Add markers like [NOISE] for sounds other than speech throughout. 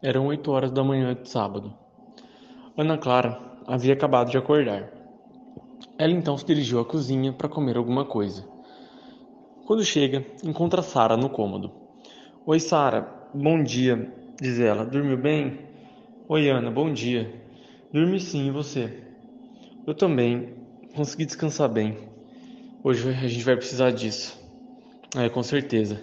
Eram oito horas da manhã de sábado. Ana Clara havia acabado de acordar. Ela então se dirigiu à cozinha para comer alguma coisa. Quando chega, encontra Sara no cômodo. Oi, Sara. Bom dia, diz ela. Dormiu bem? Oi, Ana. Bom dia. Dormi sim, e você? Eu também. Consegui descansar bem. Hoje a gente vai precisar disso. É, com certeza.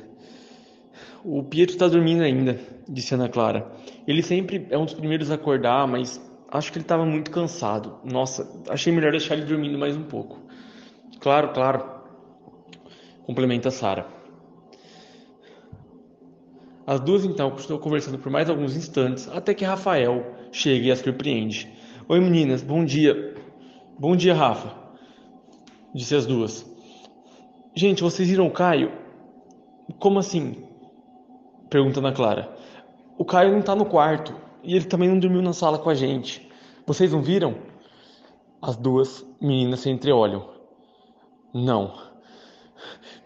O Pietro está dormindo ainda, disse Ana Clara. Ele sempre é um dos primeiros a acordar, mas acho que ele estava muito cansado. Nossa, achei melhor deixar ele dormindo mais um pouco. Claro, claro. Complementa Sara. As duas então continuam conversando por mais alguns instantes, até que Rafael chega e as surpreende. Oi meninas, bom dia. Bom dia, Rafa. Disse as duas. Gente, vocês viram o Caio? Como assim? Pergunta Ana Clara. O Caio não tá no quarto e ele também não dormiu na sala com a gente. Vocês não viram? As duas meninas se entreolham. Não.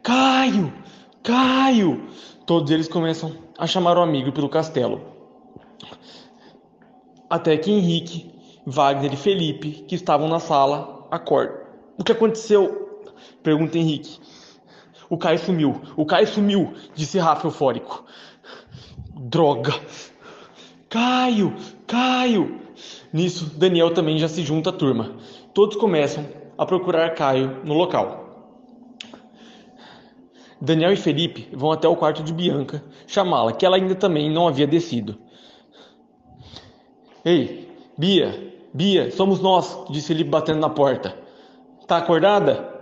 Caio! Caio! Todos eles começam a chamar o amigo pelo castelo. Até que Henrique, Wagner e Felipe, que estavam na sala, acordam. O que aconteceu? Pergunta Henrique. O Caio sumiu. O Caio sumiu, disse Rafa eufórico. Droga! Caio! Caio! Nisso, Daniel também já se junta à turma. Todos começam a procurar Caio no local. Daniel e Felipe vão até o quarto de Bianca chamá-la, que ela ainda também não havia descido. Ei, Bia, Bia, somos nós, disse Felipe batendo na porta. Tá acordada?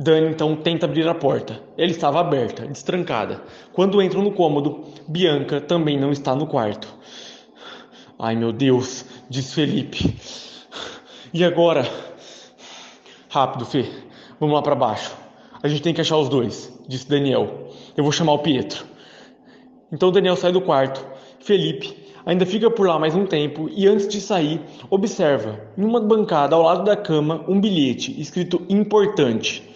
Dani então tenta abrir a porta. Ela estava aberta, destrancada. Quando entram no cômodo, Bianca também não está no quarto. Ai meu Deus, diz Felipe. E agora? Rápido, Fê. Vamos lá para baixo. A gente tem que achar os dois, disse Daniel. Eu vou chamar o Pietro. Então Daniel sai do quarto. Felipe ainda fica por lá mais um tempo e antes de sair, observa, em uma bancada ao lado da cama, um bilhete escrito importante.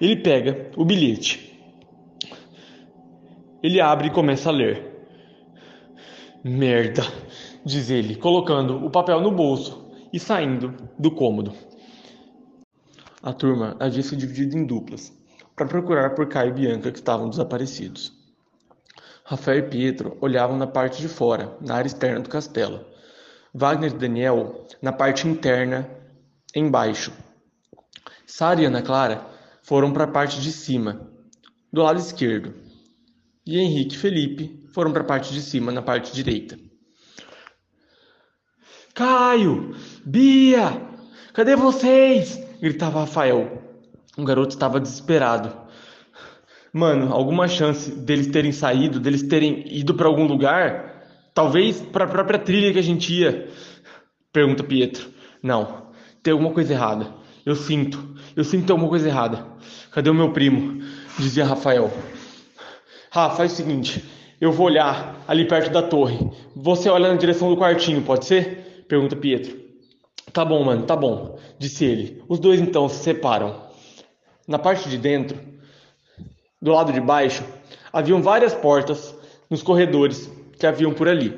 Ele pega o bilhete. Ele abre e começa a ler. Merda, diz ele, colocando o papel no bolso e saindo do cômodo. A turma havia se dividido em duplas para procurar por Caio e Bianca que estavam desaparecidos. Rafael e Pietro olhavam na parte de fora, na área externa do castelo. Wagner e Daniel na parte interna, embaixo. Sara e Ana Clara foram para a parte de cima, do lado esquerdo, e Henrique e Felipe foram para a parte de cima, na parte direita. Caio! Bia! Cadê vocês? gritava Rafael. O garoto estava desesperado. Mano, alguma chance deles terem saído, deles terem ido para algum lugar? Talvez para a própria trilha que a gente ia? Pergunta Pietro. Não, tem alguma coisa errada. Eu sinto, eu sinto alguma coisa errada. Cadê o meu primo? Dizia Rafael. Rafa, faz o seguinte: eu vou olhar ali perto da torre. Você olha na direção do quartinho, pode ser? Pergunta Pietro. Tá bom, mano, tá bom, disse ele. Os dois então se separam. Na parte de dentro, do lado de baixo, haviam várias portas nos corredores que haviam por ali.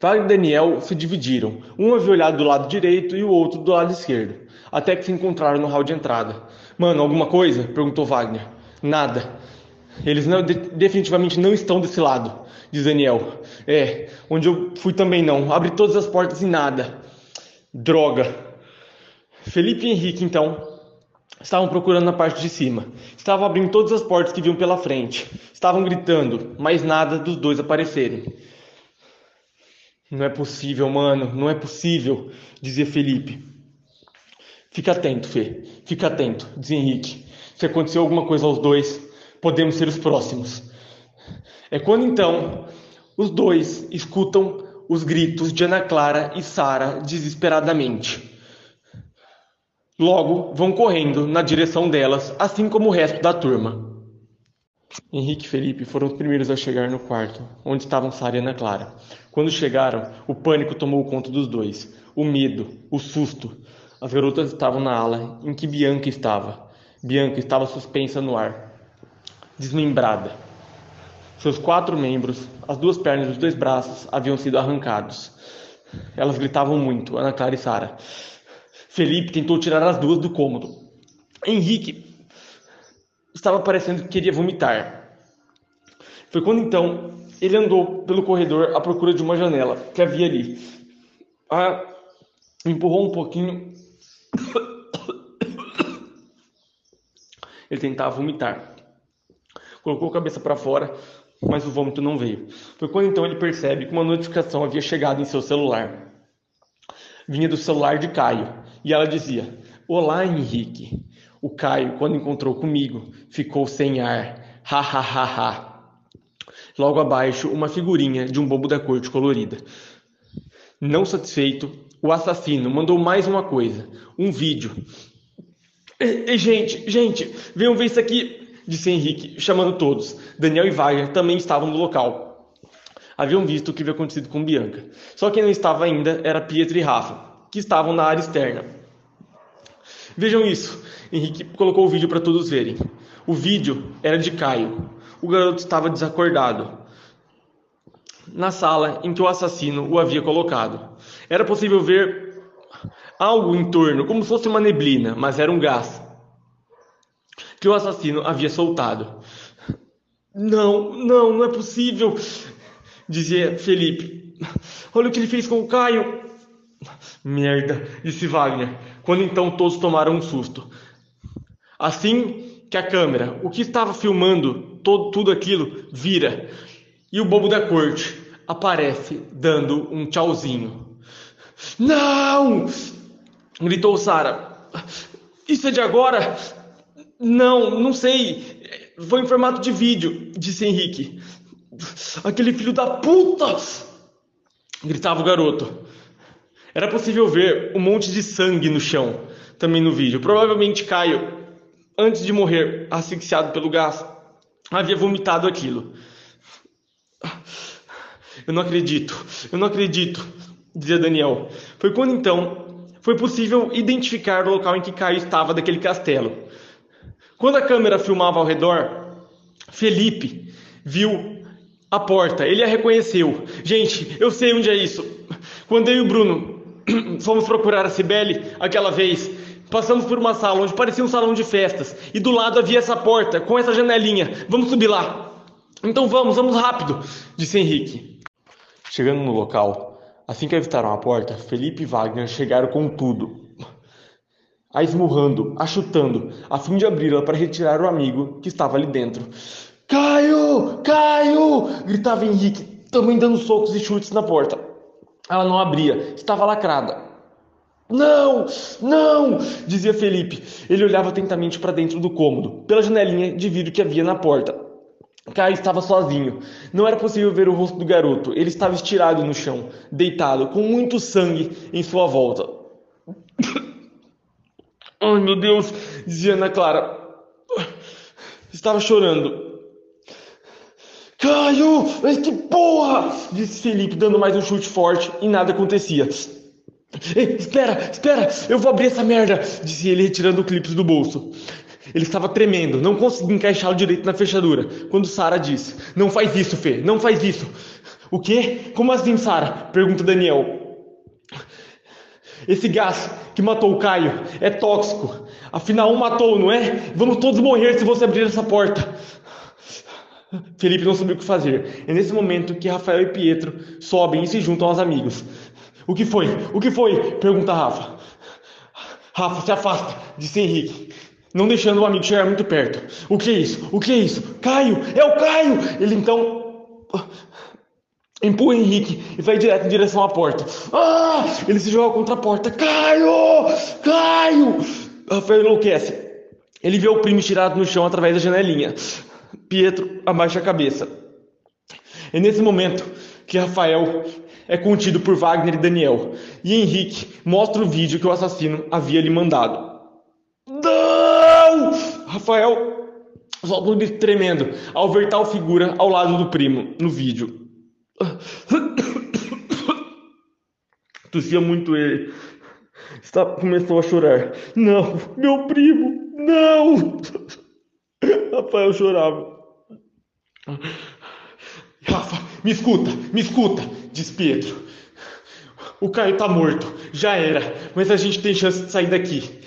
Wagner e Daniel se dividiram. Um havia olhado do lado direito e o outro do lado esquerdo até que se encontraram no hall de entrada. Mano, alguma coisa? perguntou Wagner. Nada. Eles não, de, definitivamente não estão desse lado, diz Daniel. É, onde eu fui também não. Abri todas as portas e nada. Droga. Felipe e Henrique, então, estavam procurando na parte de cima. Estavam abrindo todas as portas que viam pela frente. Estavam gritando, mas nada dos dois aparecerem. Não é possível, mano, não é possível, dizia Felipe. Fica atento, Fê. Fica atento, diz Henrique. Se acontecer alguma coisa aos dois, podemos ser os próximos. É quando então os dois escutam os gritos de Ana Clara e Sara desesperadamente. Logo vão correndo na direção delas, assim como o resto da turma. Henrique e Felipe foram os primeiros a chegar no quarto, onde estavam Sara e Ana Clara. Quando chegaram, o pânico tomou conta dos dois. O medo, o susto, as garotas estavam na ala em que Bianca estava. Bianca estava suspensa no ar, desmembrada. Seus quatro membros, as duas pernas e os dois braços haviam sido arrancados. Elas gritavam muito, Ana Clara e Sara. Felipe tentou tirar as duas do cômodo. Henrique estava parecendo que queria vomitar. Foi quando então ele andou pelo corredor à procura de uma janela que havia ali. Ah, empurrou um pouquinho. Ele tentava vomitar. Colocou a cabeça para fora, mas o vômito não veio. Foi quando então ele percebe que uma notificação havia chegado em seu celular. Vinha do celular de Caio e ela dizia: Olá, Henrique. O Caio, quando encontrou comigo, ficou sem ar. Ha ha ha ha. Logo abaixo, uma figurinha de um bobo da corte colorida. Não satisfeito, o assassino mandou mais uma coisa: um vídeo. E, gente, gente, venham ver isso aqui, disse Henrique, chamando todos. Daniel e Wagner também estavam no local. Haviam visto o que havia acontecido com Bianca. Só quem não estava ainda era Pietro e Rafa, que estavam na área externa. Vejam isso. Henrique colocou o vídeo para todos verem. O vídeo era de Caio. O garoto estava desacordado na sala em que o assassino o havia colocado. Era possível ver algo em torno, como se fosse uma neblina, mas era um gás que o assassino havia soltado. Não, não, não é possível, dizia Felipe. Olha o que ele fez com o Caio. Merda, disse Wagner, quando então todos tomaram um susto. Assim que a câmera, o que estava filmando todo, tudo aquilo, vira e o bobo da corte aparece dando um tchauzinho. Não! gritou Sara. Isso é de agora? Não, não sei. Foi em formato de vídeo, disse Henrique. Aquele filho da puta! gritava o garoto. Era possível ver um monte de sangue no chão, também no vídeo. Provavelmente Caio, antes de morrer asfixiado pelo gás, havia vomitado aquilo. Eu não acredito, eu não acredito, dizia Daniel. Foi quando então foi possível identificar o local em que Caio estava daquele castelo. Quando a câmera filmava ao redor, Felipe viu a porta, ele a reconheceu. Gente, eu sei onde é isso. Quando eu e o Bruno [CLEARS THROAT] fomos procurar a Cibele aquela vez. Passamos por uma sala onde parecia um salão de festas e do lado havia essa porta com essa janelinha. Vamos subir lá. Então vamos, vamos rápido, disse Henrique. Chegando no local, assim que evitaram a porta, Felipe e Wagner chegaram com tudo. A esmurrando, a chutando, a fim de abri-la para retirar o amigo que estava ali dentro. Caio! Caio! gritava Henrique, também dando socos e chutes na porta. Ela não abria, estava lacrada. Não, não, dizia Felipe. Ele olhava atentamente para dentro do cômodo, pela janelinha de vidro que havia na porta. Caio estava sozinho. Não era possível ver o rosto do garoto. Ele estava estirado no chão, deitado, com muito sangue em sua volta. [COUGHS] Ai, meu Deus, dizia Ana Clara. Estava chorando. Caio! Mas que porra! Disse Felipe, dando mais um chute forte e nada acontecia. Ei, espera, espera, eu vou abrir essa merda, disse ele retirando o clipe do bolso. Ele estava tremendo, não conseguia encaixá-lo direito na fechadura. Quando Sara disse: Não faz isso, Fê, não faz isso. O quê? Como assim, Sara? Pergunta Daniel. Esse gás que matou o Caio é tóxico. Afinal, um matou, não é? Vamos todos morrer se você abrir essa porta. Felipe não sabia o que fazer. É nesse momento que Rafael e Pietro sobem e se juntam aos amigos. O que foi? O que foi? Pergunta Rafa. Rafa, se afasta, disse Henrique, não deixando o amigo chegar muito perto. O que é isso? O que é isso? Caio! É o Caio! Ele então empurra Henrique e vai direto em direção à porta. Ah! Ele se joga contra a porta. Caio! Caio! Rafael enlouquece. Ele vê o primo tirado no chão através da janelinha. Pietro abaixa a cabeça. É nesse momento que Rafael é contido por Wagner e Daniel, e Henrique mostra o vídeo que o assassino havia lhe mandado. Rafael grito tremendo ao ver tal figura ao lado do primo no vídeo. [COUGHS] Tossia muito ele. Está, começou a chorar. Não, meu primo, não! [COUGHS] Rafael chorava. Me escuta, me escuta, diz Pietro. O Caio tá morto, já era, mas a gente tem chance de sair daqui.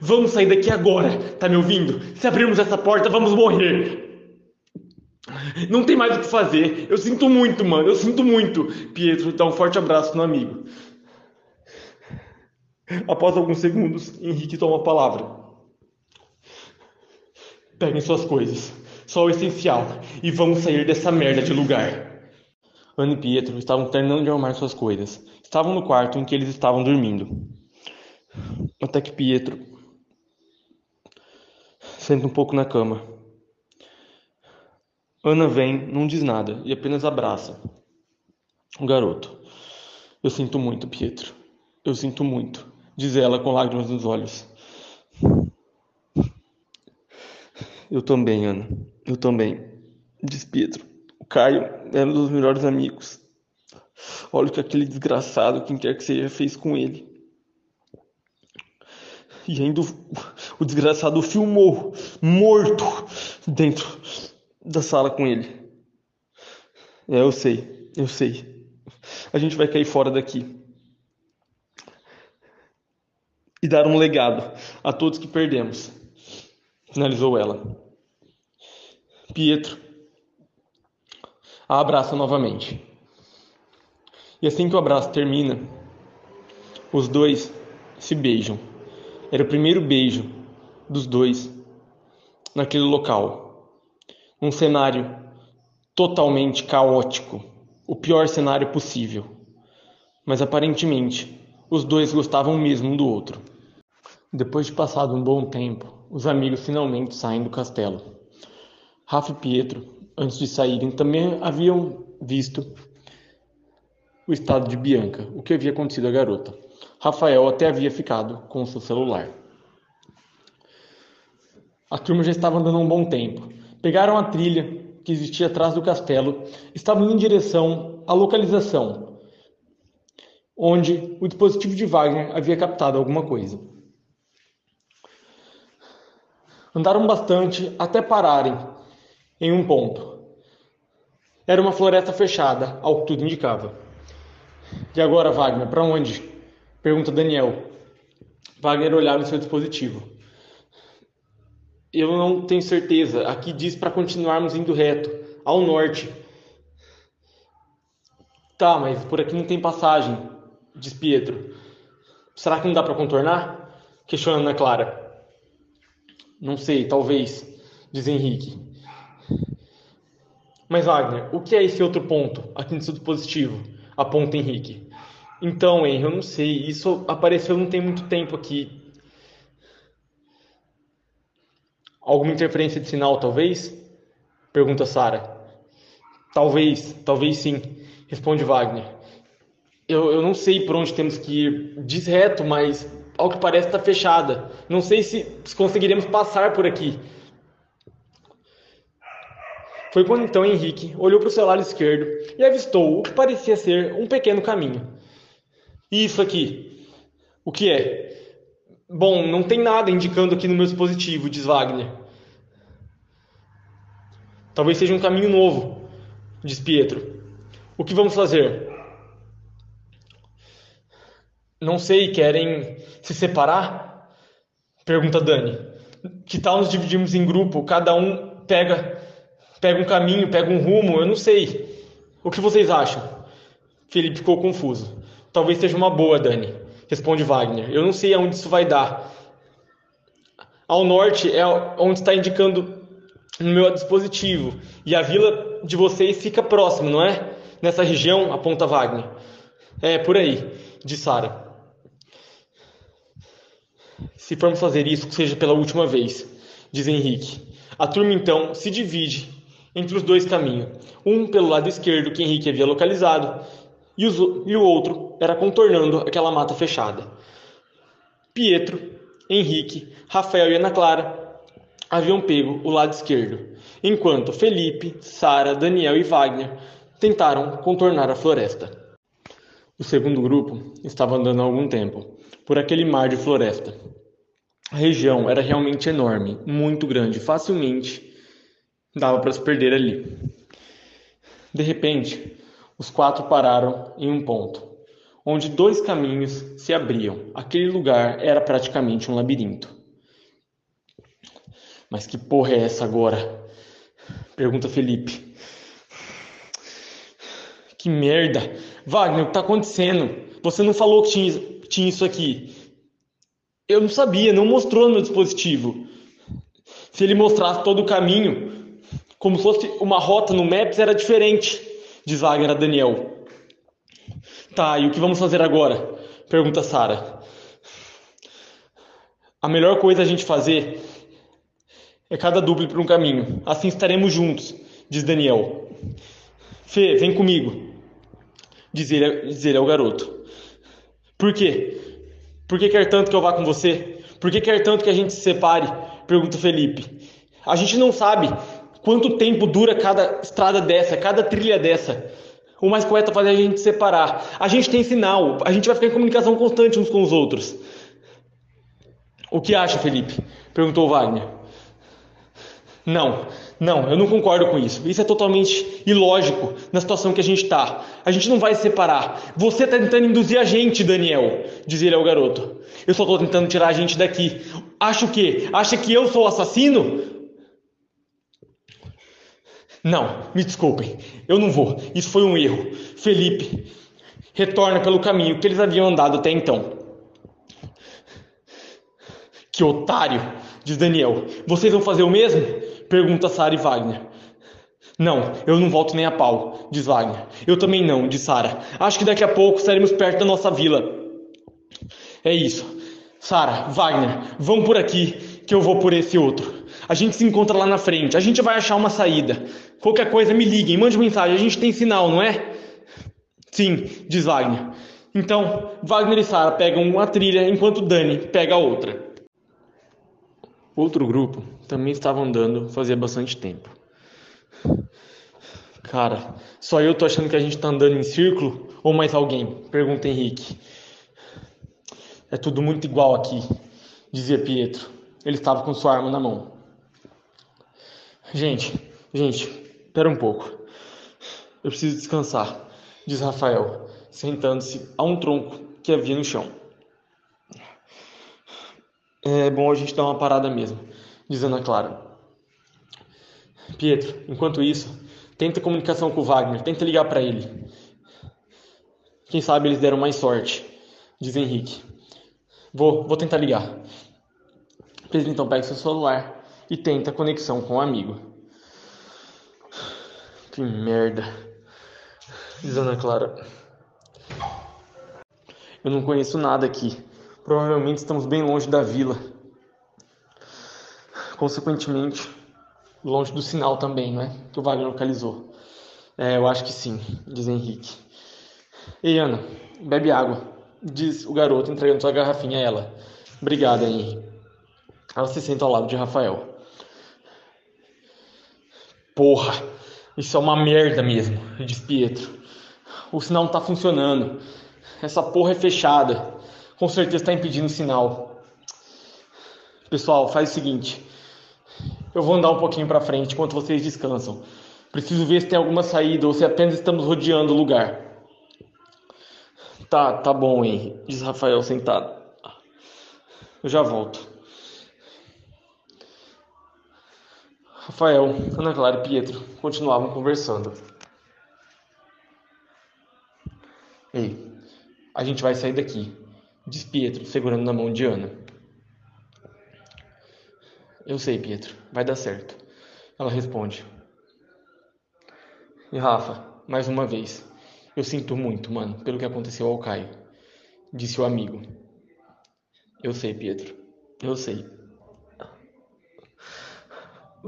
Vamos sair daqui agora, tá me ouvindo? Se abrirmos essa porta, vamos morrer. Não tem mais o que fazer. Eu sinto muito, mano. Eu sinto muito. Pietro dá um forte abraço no amigo. Após alguns segundos, Henrique toma a palavra. Peguem suas coisas, só o essencial, e vamos sair dessa merda de lugar. Ana e Pietro estavam terminando de arrumar suas coisas. Estavam no quarto em que eles estavam dormindo. Até que Pietro senta um pouco na cama. Ana vem, não diz nada e apenas abraça o garoto. Eu sinto muito, Pietro. Eu sinto muito, diz ela com lágrimas nos olhos. Eu também, Ana. Eu também, diz Pietro. O Caio é um dos melhores amigos. Olha o que aquele desgraçado, quem quer que seja, fez com ele. E ainda o, o desgraçado filmou, morto, dentro da sala com ele. É, eu sei, eu sei. A gente vai cair fora daqui. E dar um legado a todos que perdemos. Finalizou ela. Pietro a abraça novamente. E assim que o abraço termina, os dois se beijam. Era o primeiro beijo dos dois naquele local. Um cenário totalmente caótico, o pior cenário possível. Mas aparentemente, os dois gostavam mesmo um do outro. Depois de passado um bom tempo, os amigos finalmente saem do castelo. Rafa e Pietro, antes de saírem, também haviam visto o estado de Bianca, o que havia acontecido à garota. Rafael até havia ficado com seu celular. A turma já estava andando um bom tempo. Pegaram a trilha que existia atrás do castelo, estavam em direção à localização onde o dispositivo de Wagner havia captado alguma coisa. Andaram bastante até pararem em um ponto. Era uma floresta fechada, ao que tudo indicava. E agora, Wagner, para onde? Pergunta Daniel. Wagner olhava no seu dispositivo. Eu não tenho certeza. Aqui diz para continuarmos indo reto, ao norte. Tá, mas por aqui não tem passagem, diz Pietro. Será que não dá para contornar? Questiona Ana Clara. Não sei, talvez, diz Henrique. Mas Wagner, o que é esse outro ponto aqui no seu dispositivo? Aponta Henrique. Então, Henrique, eu não sei. Isso apareceu não tem muito tempo aqui. Alguma interferência de sinal, talvez? Pergunta Sara. Talvez, talvez sim, responde Wagner. Eu, eu não sei por onde temos que ir. Diz reto, mas ao que parece está fechada. Não sei se conseguiremos passar por aqui. Foi quando então Henrique olhou para o seu lado esquerdo e avistou o que parecia ser um pequeno caminho. Isso aqui? O que é? Bom, não tem nada indicando aqui no meu dispositivo, diz Wagner. Talvez seja um caminho novo, diz Pietro. O que vamos fazer? Não sei, querem se separar? Pergunta Dani. Que tal nos dividirmos em grupo? Cada um pega pega um caminho, pega um rumo, eu não sei. O que vocês acham? Felipe ficou confuso. Talvez seja uma boa, Dani, responde Wagner. Eu não sei aonde isso vai dar. Ao norte é onde está indicando no meu dispositivo. E a vila de vocês fica próximo, não é? Nessa região, aponta Wagner. É, por aí, diz Sara. Se formos fazer isso, que seja pela última vez, diz Henrique. A turma então se divide entre os dois caminhos, um pelo lado esquerdo que Henrique havia localizado e, os, e o outro era contornando aquela mata fechada. Pietro, Henrique, Rafael e Ana Clara haviam pego o lado esquerdo, enquanto Felipe, Sara, Daniel e Wagner tentaram contornar a floresta. O segundo grupo estava andando há algum tempo por aquele mar de floresta. A região era realmente enorme, muito grande, facilmente dava para se perder ali. De repente, os quatro pararam em um ponto, onde dois caminhos se abriam. Aquele lugar era praticamente um labirinto. Mas que porra é essa agora? Pergunta Felipe. Que merda! Wagner, o que tá acontecendo? Você não falou que tinha, tinha isso aqui. Eu não sabia, não mostrou no meu dispositivo. Se ele mostrasse todo o caminho, como se fosse uma rota no Maps, era diferente, diz Wagner a Daniel. Tá, e o que vamos fazer agora? Pergunta Sara. A melhor coisa a gente fazer é cada duplo para um caminho. Assim estaremos juntos, diz Daniel. Fê, vem comigo, diz ele, diz ele ao garoto. Por quê? Por que quer tanto que eu vá com você? Por que quer tanto que a gente se separe? Pergunta Felipe. A gente não sabe quanto tempo dura cada estrada dessa, cada trilha dessa. O mais correto é fazer a gente separar. A gente tem sinal, a gente vai ficar em comunicação constante uns com os outros. O que acha, Felipe? Perguntou Wagner. Não, não, eu não concordo com isso. Isso é totalmente ilógico na situação que a gente está. A gente não vai se separar. Você está tentando induzir a gente, Daniel, diz ele ao garoto. Eu só estou tentando tirar a gente daqui. Acha o quê? Acha que eu sou o assassino? Não, me desculpem. Eu não vou. Isso foi um erro. Felipe, retorna pelo caminho que eles haviam andado até então. Que otário, diz Daniel. Vocês vão fazer o mesmo? Pergunta Sara e Wagner. Não, eu não volto nem a pau, diz Wagner. Eu também não, diz Sara. Acho que daqui a pouco estaremos perto da nossa vila. É isso. Sara, Wagner, vão por aqui que eu vou por esse outro. A gente se encontra lá na frente. A gente vai achar uma saída. Qualquer coisa me liguem, mande mensagem. A gente tem sinal, não é? Sim, diz Wagner. Então, Wagner e Sara pegam uma trilha enquanto Dani pega a outra. Outro grupo também estava andando fazia bastante tempo. Cara, só eu tô achando que a gente está andando em círculo ou mais alguém? Pergunta Henrique. É tudo muito igual aqui, dizia Pietro. Ele estava com sua arma na mão. Gente, gente, espera um pouco. Eu preciso descansar, diz Rafael, sentando-se a um tronco que havia no chão. É bom a gente dar uma parada mesmo, diz Ana Clara. Pietro, enquanto isso, tenta comunicação com o Wagner, tenta ligar para ele. Quem sabe eles deram mais sorte, diz Henrique. Vou, vou tentar ligar. Pedro então pega seu celular e tenta conexão com o um amigo. Que merda, diz Ana Clara. Eu não conheço nada aqui. Provavelmente estamos bem longe da vila. Consequentemente, longe do sinal também, não é? Que o Wagner localizou. É, eu acho que sim, diz Henrique. Ei, Ana, bebe água, diz o garoto entregando sua garrafinha a ela. Obrigada, Henrique. Ela se senta ao lado de Rafael. Porra, isso é uma merda mesmo, diz Pietro. O sinal não tá funcionando. Essa porra é fechada com certeza está impedindo o sinal. Pessoal, faz o seguinte. Eu vou andar um pouquinho para frente enquanto vocês descansam. Preciso ver se tem alguma saída ou se apenas estamos rodeando o lugar. Tá, tá bom, Henry, diz Rafael sentado. Eu já volto. Rafael, Ana Clara e Pietro continuavam conversando. Ei, a gente vai sair daqui diz Pietro, segurando na mão de Ana. Eu sei, Pietro, vai dar certo. Ela responde. E Rafa, mais uma vez, eu sinto muito, mano, pelo que aconteceu ao Caio, disse o amigo. Eu sei, Pietro, eu sei.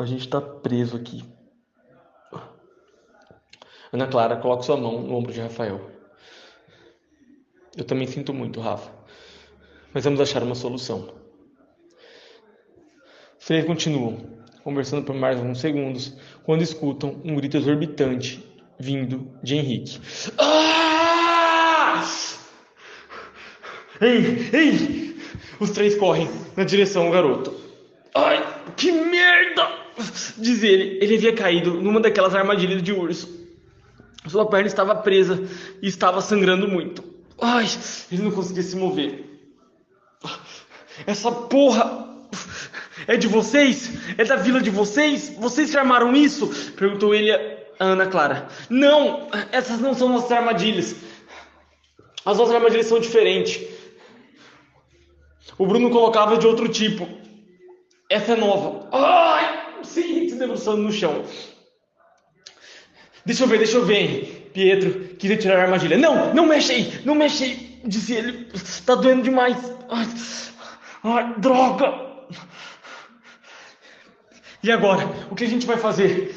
A gente tá preso aqui. Ana Clara coloca sua mão no ombro de Rafael. Eu também sinto muito, Rafa mas vamos achar uma solução. Os três continuam, conversando por mais alguns segundos, quando escutam um grito exorbitante vindo de Henrique. Ah! Ei, ei! Os três correm na direção do garoto. Ai! [LAUGHS] Diz ele, ele havia caído numa daquelas armadilhas de urso. Sua perna estava presa e estava sangrando muito. Ai, ele não conseguia se mover. Essa porra é de vocês? É da vila de vocês? Vocês armaram isso? Perguntou ele a Ana Clara. Não, essas não são nossas armadilhas. As nossas armadilhas são diferentes. O Bruno colocava de outro tipo. Essa é nova. Ai, debruçando no chão. Deixa eu ver, deixa eu ver. Pietro queria tirar a armadilha. Não, não mexe aí, não mexe. Disse ele. Tá doendo demais. Ai, ai droga. E agora? O que a gente vai fazer?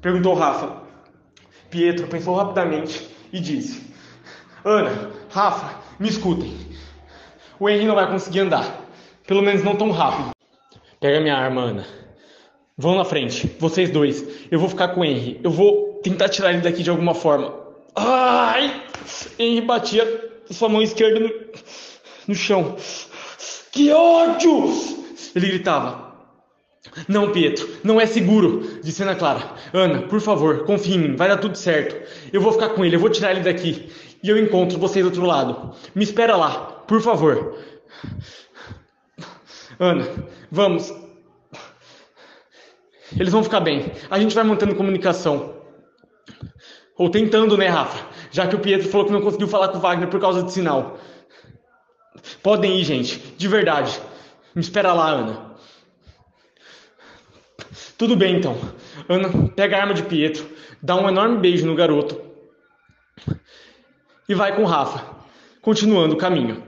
Perguntou Rafa. Pietro pensou rapidamente e disse: Ana, Rafa, me escutem. O Henry não vai conseguir andar. Pelo menos não tão rápido. Pega minha arma, Ana. Vão na frente, vocês dois. Eu vou ficar com o Henry. Eu vou tentar tirar ele daqui de alguma forma. Ai! Henry batia sua mão esquerda no, no chão. Que ódio! Ele gritava. Não, Pietro, não é seguro, disse Ana Clara. Ana, por favor, confie em mim, vai dar tudo certo. Eu vou ficar com ele, eu vou tirar ele daqui. E eu encontro vocês do outro lado. Me espera lá, por favor. Ana, vamos. Eles vão ficar bem. A gente vai mantendo comunicação. Ou tentando, né, Rafa? Já que o Pietro falou que não conseguiu falar com o Wagner por causa de sinal. Podem ir, gente. De verdade. Me espera lá, Ana. Tudo bem, então. Ana pega a arma de Pietro, dá um enorme beijo no garoto e vai com Rafa, continuando o caminho.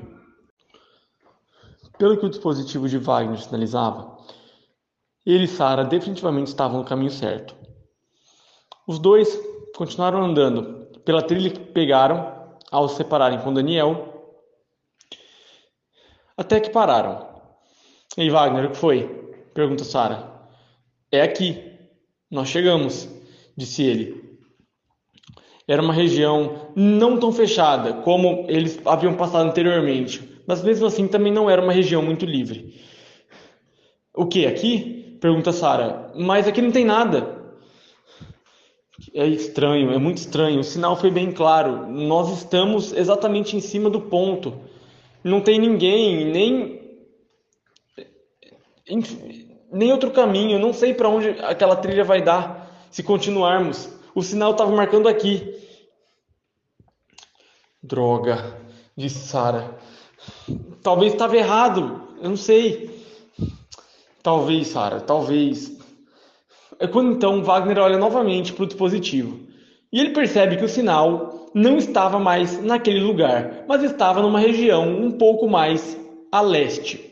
Pelo que o dispositivo de Wagner sinalizava, ele e Sara definitivamente estavam no caminho certo. Os dois continuaram andando pela trilha que pegaram ao se separarem com Daniel, até que pararam. E Wagner, o que foi? Pergunta Sara. É aqui. Nós chegamos, disse ele. Era uma região não tão fechada como eles haviam passado anteriormente, mas mesmo assim também não era uma região muito livre. O que aqui? Pergunta Sara. Mas aqui não tem nada. É estranho, é muito estranho. O sinal foi bem claro. Nós estamos exatamente em cima do ponto. Não tem ninguém, nem nem outro caminho. Não sei para onde aquela trilha vai dar se continuarmos. O sinal estava marcando aqui. Droga, disse Sara. Talvez estava errado. Eu não sei. Talvez, Sara, talvez. É quando então Wagner olha novamente para o dispositivo e ele percebe que o sinal não estava mais naquele lugar, mas estava numa região um pouco mais a leste.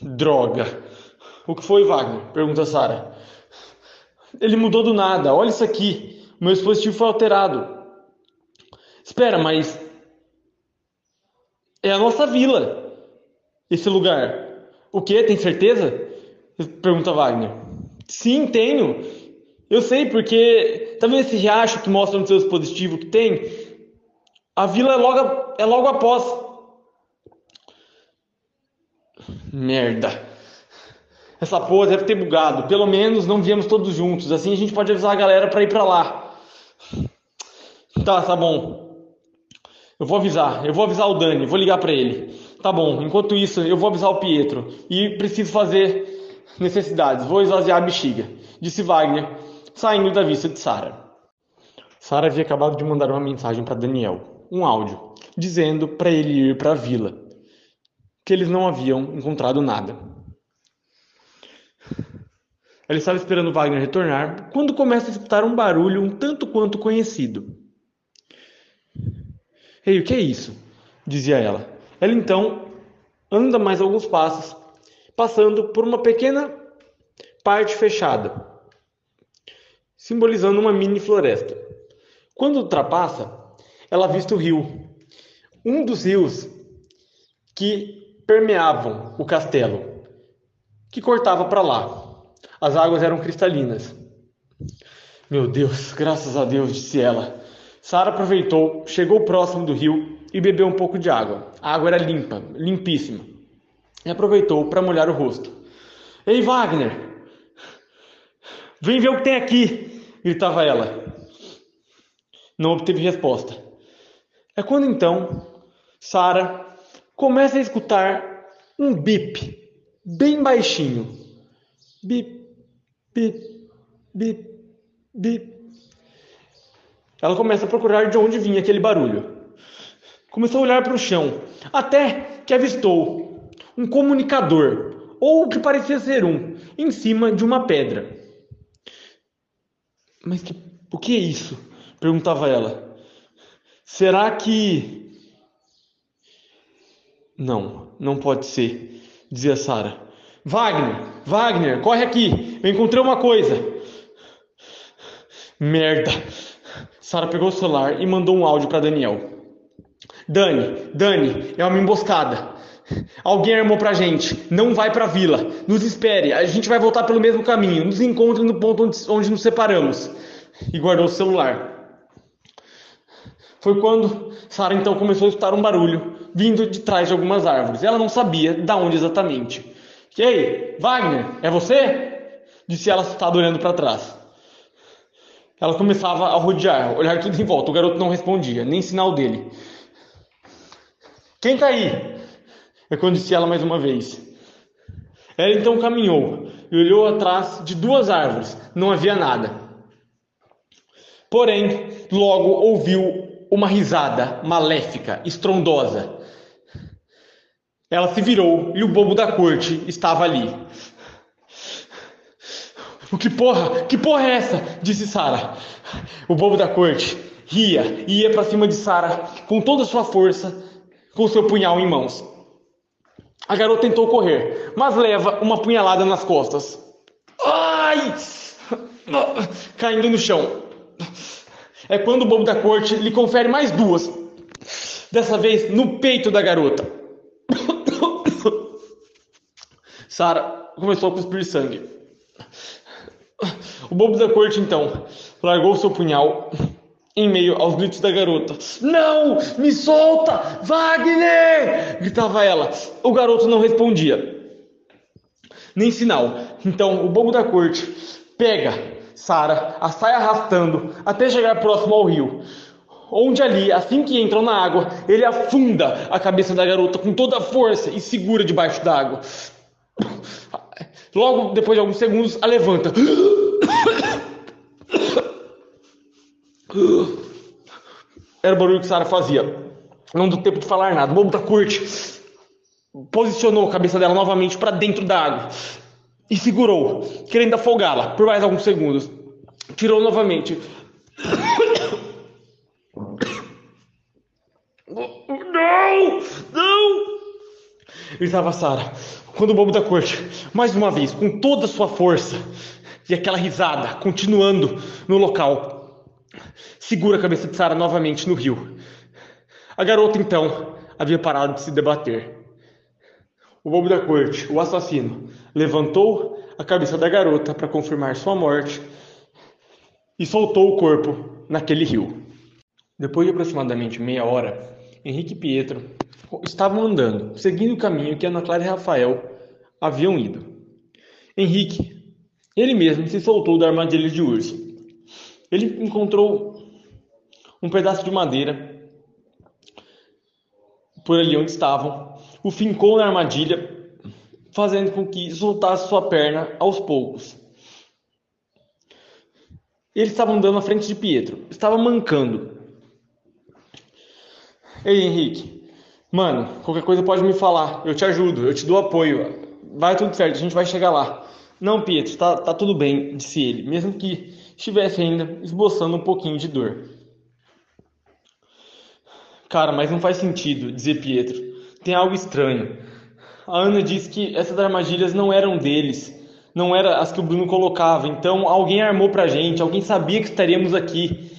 Droga. O que foi, Wagner? Pergunta Sara. Ele mudou do nada. Olha isso aqui. Meu dispositivo foi alterado. Espera, mas é a nossa vila. Esse lugar. O que? Tem certeza? Pergunta Wagner. Sim, tenho. Eu sei porque tá vendo esse riacho que mostra no seu dispositivo que tem? A vila é logo, é logo após. Merda. Essa porra deve ter bugado. Pelo menos não viemos todos juntos. Assim a gente pode avisar a galera para ir para lá. Tá, tá bom. Eu vou avisar. Eu vou avisar o Dani. Vou ligar para ele. Tá bom. Enquanto isso, eu vou avisar o Pietro. E preciso fazer necessidades. Vou esvaziar a bexiga. Disse Wagner, saindo da vista de Sara. Sara havia acabado de mandar uma mensagem para Daniel, um áudio, dizendo para ele ir para a vila que eles não haviam encontrado nada. Ele estava esperando Wagner retornar quando começa a escutar um barulho um tanto quanto conhecido. Ei, o que é isso? dizia ela. Ela então anda mais alguns passos, passando por uma pequena parte fechada, simbolizando uma mini floresta. Quando ultrapassa, ela vista o rio, um dos rios que permeavam o castelo, que cortava para lá. As águas eram cristalinas. Meu Deus, graças a Deus, disse ela. Sara aproveitou, chegou próximo do rio e bebeu um pouco de água. A água era limpa, limpíssima. E aproveitou para molhar o rosto. Ei, Wagner! Vem ver o que tem aqui! gritava ela. Não obteve resposta. É quando então Sara começa a escutar um bip bem baixinho. Bip, bip, bip, bip. Ela começa a procurar de onde vinha aquele barulho. Começou a olhar para o chão, até que avistou um comunicador, ou o que parecia ser um, em cima de uma pedra. Mas que, o que é isso? perguntava ela. Será que. Não, não pode ser, dizia Sara. Wagner, Wagner, corre aqui, eu encontrei uma coisa. Merda. Sara pegou o celular e mandou um áudio para Daniel. Dani, Dani, é uma emboscada. Alguém armou pra gente. Não vai pra vila. Nos espere. A gente vai voltar pelo mesmo caminho. Nos encontre no ponto onde, onde nos separamos. E guardou o celular. Foi quando Sara então começou a escutar um barulho vindo de trás de algumas árvores. Ela não sabia da onde exatamente. E aí, Wagner, é você? Disse ela assustada olhando para trás. Ela começava a rodear, olhar tudo em volta. O garoto não respondia, nem sinal dele. Quem tá aí? É quando disse ela mais uma vez. Ela então caminhou e olhou atrás de duas árvores. Não havia nada. Porém, logo ouviu uma risada maléfica, estrondosa. Ela se virou e o bobo da corte estava ali. O que porra? Que porra é essa? disse Sara. O bobo da corte ria e ia para cima de Sara com toda a sua força com seu punhal em mãos. A garota tentou correr, mas leva uma punhalada nas costas. Ai! Caindo no chão. É quando o bobo da corte lhe confere mais duas. Dessa vez no peito da garota. Sara começou a cuspir sangue. O bobo da corte então largou seu punhal em meio aos gritos da garota. Não! Me solta! Wagner! gritava ela. O garoto não respondia. Nem sinal. Então o bobo da corte pega Sara, a sai arrastando até chegar próximo ao rio. Onde ali, assim que entram na água, ele afunda a cabeça da garota com toda a força e segura debaixo d'água. Logo depois de alguns segundos, a levanta. Era o barulho que Sara fazia. Não deu tempo de falar nada. O bobo da corte posicionou a cabeça dela novamente para dentro da água e segurou, querendo afogá-la por mais alguns segundos. Tirou novamente. Não! Não! Gritava Sara. Quando o bobo da corte, mais uma vez, com toda a sua força, e aquela risada, continuando no local, segura a cabeça de Sara novamente no rio. A garota então havia parado de se debater. O bobo da corte, o assassino, levantou a cabeça da garota para confirmar sua morte e soltou o corpo naquele rio. Depois de aproximadamente meia hora, Henrique e Pietro estavam andando, seguindo o caminho que Ana Clara e Rafael haviam ido. Henrique, ele mesmo se soltou da armadilha de urso. Ele encontrou um pedaço de madeira por ali onde estavam, o fincou na armadilha, fazendo com que soltasse sua perna aos poucos. Eles estavam andando à frente de Pietro, estava mancando. Ei, Henrique, mano, qualquer coisa pode me falar, eu te ajudo, eu te dou apoio, vai tudo certo, a gente vai chegar lá. Não, Pietro, tá, tá tudo bem, disse ele, mesmo que estivesse ainda esboçando um pouquinho de dor. Cara, mas não faz sentido, dizia Pietro. Tem algo estranho. A Ana disse que essas armadilhas não eram deles, não eram as que o Bruno colocava. Então alguém armou pra gente, alguém sabia que estaríamos aqui.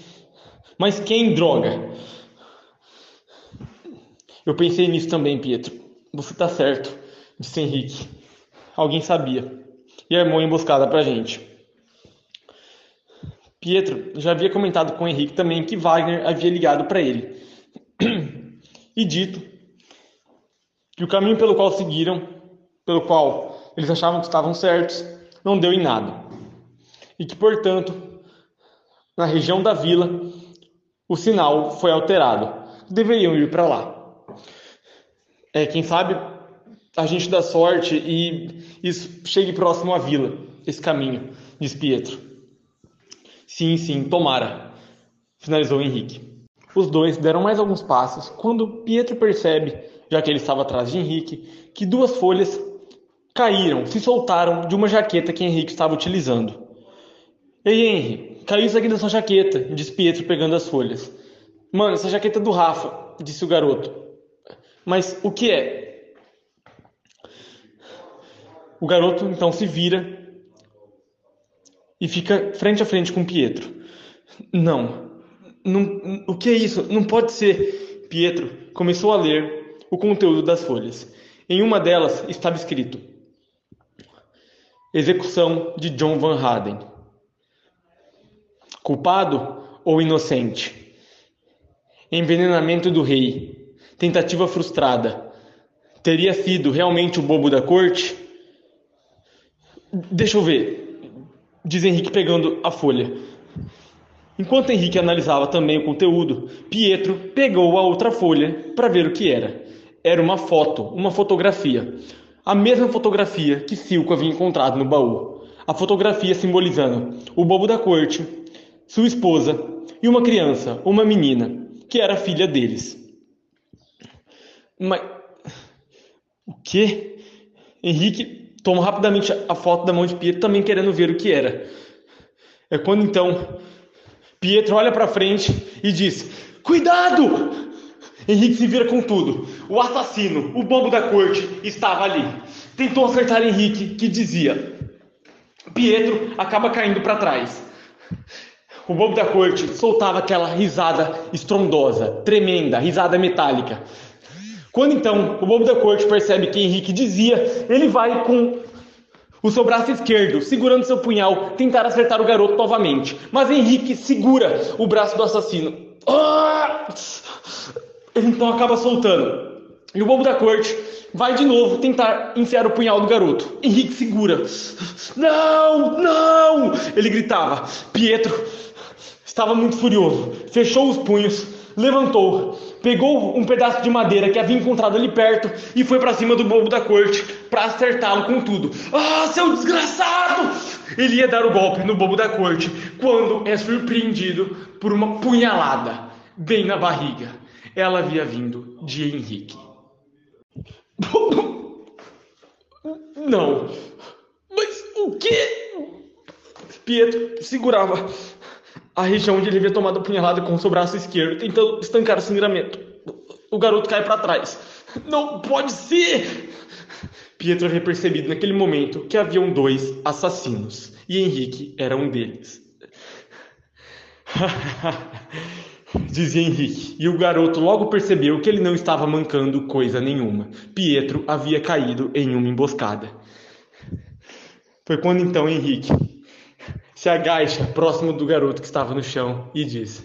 Mas quem, droga? Eu pensei nisso também, Pietro. Você tá certo, disse Henrique. Alguém sabia e armou emboscada pra gente. Pietro já havia comentado com Henrique também que Wagner havia ligado para ele e dito que o caminho pelo qual seguiram, pelo qual eles achavam que estavam certos, não deu em nada. E que, portanto, na região da vila, o sinal foi alterado. Deveriam ir para lá. É, quem sabe a gente dá sorte e isso chegue próximo à vila, esse caminho, diz Pietro. Sim, sim, tomara, finalizou Henrique. Os dois deram mais alguns passos quando Pietro percebe, já que ele estava atrás de Henrique, que duas folhas caíram, se soltaram de uma jaqueta que Henrique estava utilizando. Ei, Henry, caiu isso aqui da sua jaqueta, disse Pietro pegando as folhas. Mano, essa jaqueta é do Rafa, disse o garoto. Mas o que é? O garoto então se vira e fica frente a frente com Pietro. Não, não, o que é isso? Não pode ser. Pietro começou a ler o conteúdo das folhas. Em uma delas estava escrito: Execução de John Van Haden. Culpado ou inocente? Envenenamento do rei. Tentativa frustrada. Teria sido realmente o bobo da corte? Deixa eu ver, diz Henrique pegando a folha. Enquanto Henrique analisava também o conteúdo, Pietro pegou a outra folha para ver o que era. Era uma foto, uma fotografia. A mesma fotografia que Silco havia encontrado no baú. A fotografia simbolizando o bobo da corte, sua esposa e uma criança, uma menina, que era filha deles. Mas. O quê? Henrique toma rapidamente a foto da mão de Pietro, também querendo ver o que era. É quando então Pietro olha para frente e diz: Cuidado! Henrique se vira com tudo. O assassino, o bobo da corte, estava ali. Tentou acertar Henrique, que dizia. Pietro acaba caindo para trás. O bobo da corte soltava aquela risada estrondosa, tremenda, risada metálica. Quando então o bobo da corte percebe que Henrique dizia, ele vai com o seu braço esquerdo, segurando seu punhal, tentar acertar o garoto novamente. Mas Henrique segura o braço do assassino. Ah! Ele então acaba soltando. E o bobo da corte vai de novo tentar enfiar o punhal do garoto. Henrique segura. Não, não! Ele gritava. Pietro Estava muito furioso. Fechou os punhos, levantou, pegou um pedaço de madeira que havia encontrado ali perto e foi para cima do bobo da corte para acertá-lo com tudo. Ah, seu desgraçado! Ele ia dar o golpe no bobo da corte quando é surpreendido por uma punhalada bem na barriga. Ela havia vindo de Henrique. Não. Mas o que? Pietro segurava a região onde ele havia tomado a punhalada com seu braço esquerdo, tentando estancar o sangramento. O garoto cai para trás. Não pode ser! Pietro havia percebido naquele momento que haviam dois assassinos e Henrique era um deles. [LAUGHS] Dizia Henrique, e o garoto logo percebeu que ele não estava mancando coisa nenhuma. Pietro havia caído em uma emboscada. Foi quando então Henrique se agacha próximo do garoto que estava no chão e diz: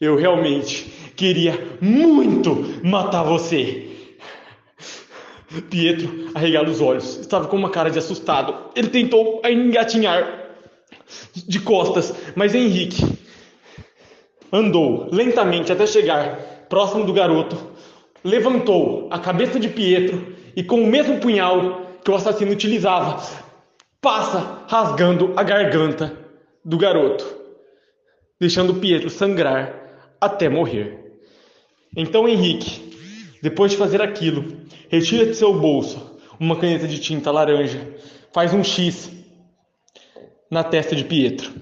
Eu realmente queria muito matar você. Pietro arregala os olhos, estava com uma cara de assustado. Ele tentou engatinhar de costas, mas Henrique andou lentamente até chegar próximo do garoto, levantou a cabeça de Pietro e, com o mesmo punhal que o assassino utilizava, passa rasgando a garganta do garoto, deixando Pietro sangrar até morrer. Então Henrique, depois de fazer aquilo, retira de seu bolso uma caneta de tinta laranja, faz um X na testa de Pietro.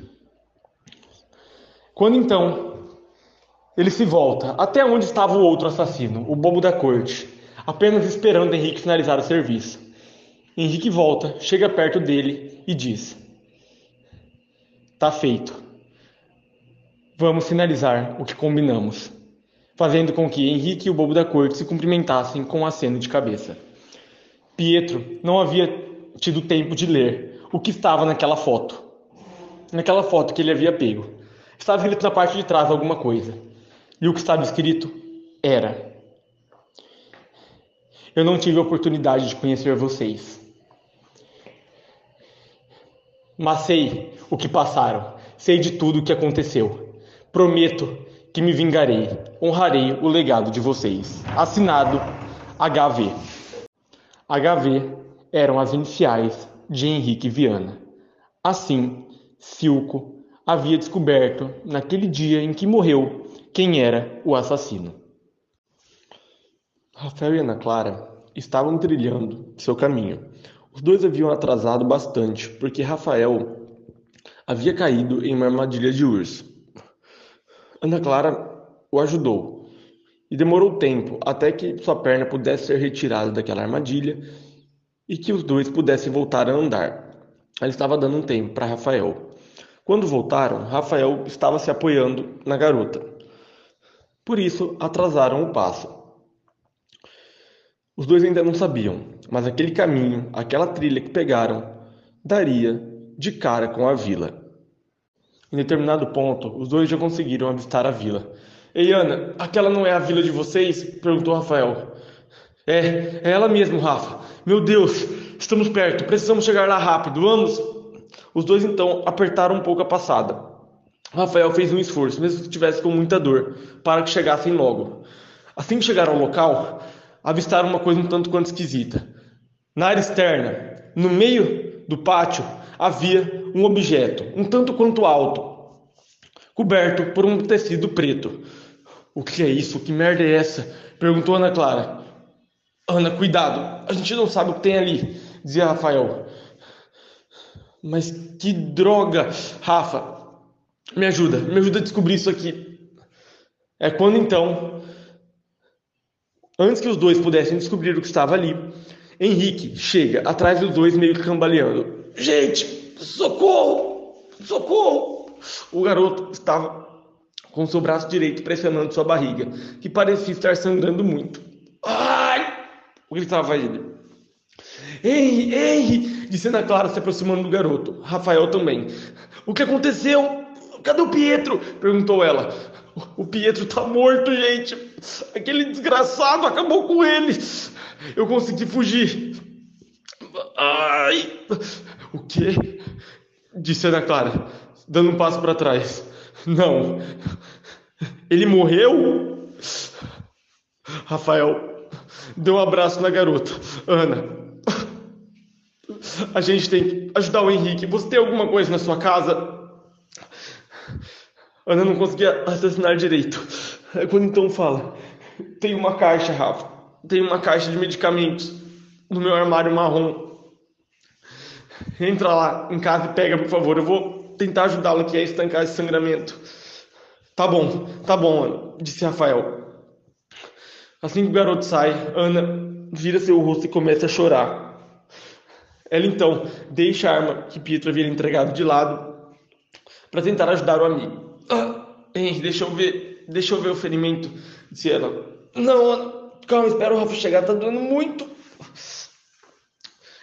Quando então ele se volta até onde estava o outro assassino, o bobo da corte, apenas esperando Henrique finalizar o serviço. Henrique volta, chega perto dele e diz: Tá feito. Vamos finalizar o que combinamos, fazendo com que Henrique e o bobo da corte se cumprimentassem com um aceno de cabeça. Pietro não havia tido tempo de ler o que estava naquela foto. Naquela foto que ele havia pego. Estava escrito na parte de trás alguma coisa. E o que estava escrito era: Eu não tive a oportunidade de conhecer vocês mas sei o que passaram. sei de tudo o que aconteceu. Prometo que me vingarei, honrarei o legado de vocês. Assinado HV. HV eram as iniciais de Henrique Viana. Assim, Silco havia descoberto, naquele dia em que morreu, quem era o assassino. Rafael e Ana Clara estavam trilhando seu caminho. Os dois haviam atrasado bastante, porque Rafael havia caído em uma armadilha de urso. Ana Clara o ajudou e demorou tempo até que sua perna pudesse ser retirada daquela armadilha e que os dois pudessem voltar a andar. Ela estava dando um tempo para Rafael. Quando voltaram, Rafael estava se apoiando na garota. Por isso, atrasaram o passo. Os dois ainda não sabiam, mas aquele caminho, aquela trilha que pegaram, daria de cara com a vila. Em determinado ponto, os dois já conseguiram avistar a vila. Ei, Ana, aquela não é a vila de vocês? perguntou Rafael. É, é ela mesmo, Rafa. Meu Deus, estamos perto, precisamos chegar lá rápido, vamos? Os dois então apertaram um pouco a passada. Rafael fez um esforço, mesmo que estivesse com muita dor, para que chegassem logo. Assim que chegaram ao local, avistaram uma coisa um tanto quanto esquisita. Na área externa, no meio do pátio, havia um objeto, um tanto quanto alto, coberto por um tecido preto. O que é isso? Que merda é essa? perguntou Ana Clara. Ana, cuidado, a gente não sabe o que tem ali, dizia Rafael. Mas que droga, Rafa, me ajuda, me ajuda a descobrir isso aqui. É quando então, antes que os dois pudessem descobrir o que estava ali, Henrique chega atrás dos dois meio que cambaleando. Gente, socorro! Socorro! O garoto estava com seu braço direito pressionando sua barriga, que parecia estar sangrando muito. Ai! Gritava ele. Henry, Henry! Disse Ana Clara se aproximando do garoto. Rafael também. O que aconteceu? Cadê o Pietro? Perguntou ela. O Pietro tá morto, gente. Aquele desgraçado acabou com ele. Eu consegui fugir. Ai! O quê? Disse Ana Clara, dando um passo para trás. Não. Ele morreu? Rafael deu um abraço na garota. Ana, a gente tem que ajudar o Henrique. Você tem alguma coisa na sua casa? Ana não conseguia raciocinar direito. Quando então fala, tem uma caixa, Rafa. Tem uma caixa de medicamentos no meu armário marrom. Entra lá em casa e pega, por favor. Eu vou tentar ajudá-lo aqui a estancar esse sangramento. Tá bom, tá bom, Ana, disse Rafael. Assim que o garoto sai, Ana vira seu rosto e começa a chorar. Ela então deixa a arma que Pietro havia entregado de lado para tentar ajudar o amigo. Ah, Henry, deixa eu ver, deixa eu ver o ferimento, disse ela. Não, calma, espera o Rafa chegar, tá doendo muito.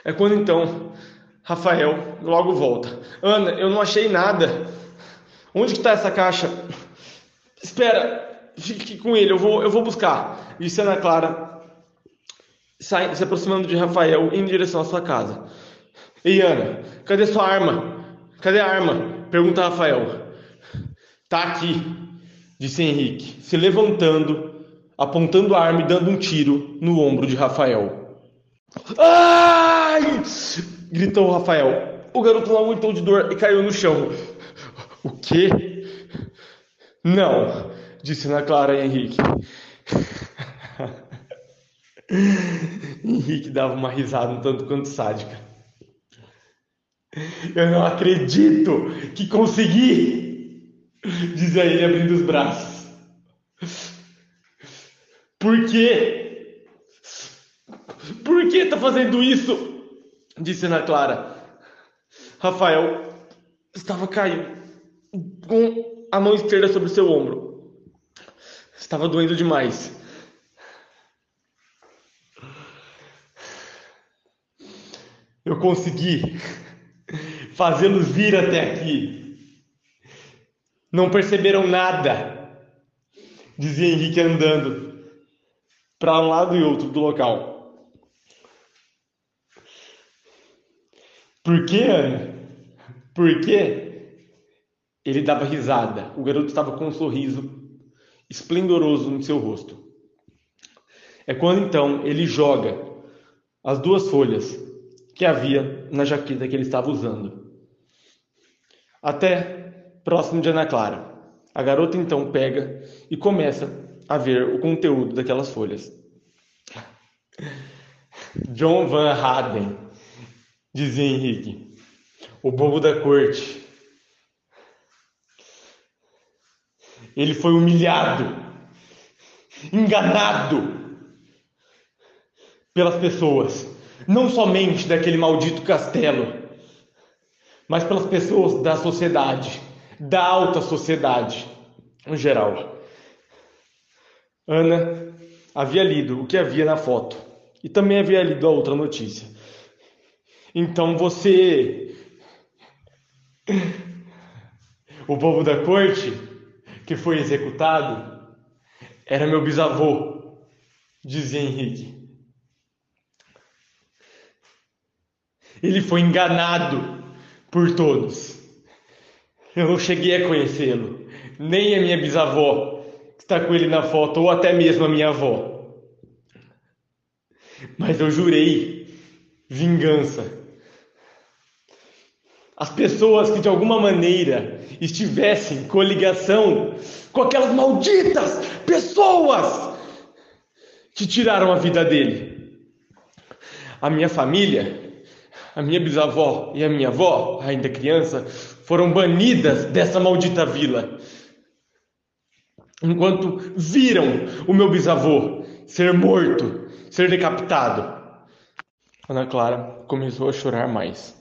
É quando então Rafael logo volta. Ana, eu não achei nada. Onde que tá essa caixa? Espera, fique com ele, eu vou, eu vou buscar. Disse Ana Clara, sai, se aproximando de Rafael em direção à sua casa. Ei, Ana, cadê sua arma? Cadê a arma? Pergunta Rafael. Tá aqui, disse Henrique, se levantando, apontando a arma e dando um tiro no ombro de Rafael. Ai! gritou Rafael. O garoto não aguentou de dor e caiu no chão. O quê? Não, disse Ana Clara e Henrique. [LAUGHS] Henrique dava uma risada um tanto quanto sádica. Eu não acredito que consegui! [LAUGHS] Diz ele abrindo os braços. Por quê? Por que tá fazendo isso? Disse Ana Clara. Rafael estava caindo com a mão esquerda sobre seu ombro. Estava doendo demais. Eu consegui fazê-los vir até aqui. Não perceberam nada, dizia Henrique andando para um lado e outro do local. Por quê, Ana? Por quê? Ele dava risada. O garoto estava com um sorriso esplendoroso no seu rosto. É quando então ele joga as duas folhas que havia na jaqueta que ele estava usando. Até próximo de Ana Clara. A garota então pega e começa a ver o conteúdo daquelas folhas. John Van Haden, dizia Henrique, o bobo da corte. Ele foi humilhado, enganado pelas pessoas, não somente daquele maldito castelo, mas pelas pessoas da sociedade, da alta sociedade em geral. Ana havia lido o que havia na foto e também havia lido a outra notícia. Então você. O povo da corte que foi executado era meu bisavô, dizia Henrique. Ele foi enganado por todos. Eu não cheguei a conhecê-lo, nem a minha bisavó, que está com ele na foto, ou até mesmo a minha avó. Mas eu jurei vingança. As pessoas que de alguma maneira estivessem com ligação com aquelas malditas pessoas que tiraram a vida dele. A minha família a minha bisavó e a minha avó, ainda criança, foram banidas dessa maldita vila. Enquanto viram o meu bisavô ser morto, ser decapitado. Ana Clara começou a chorar mais.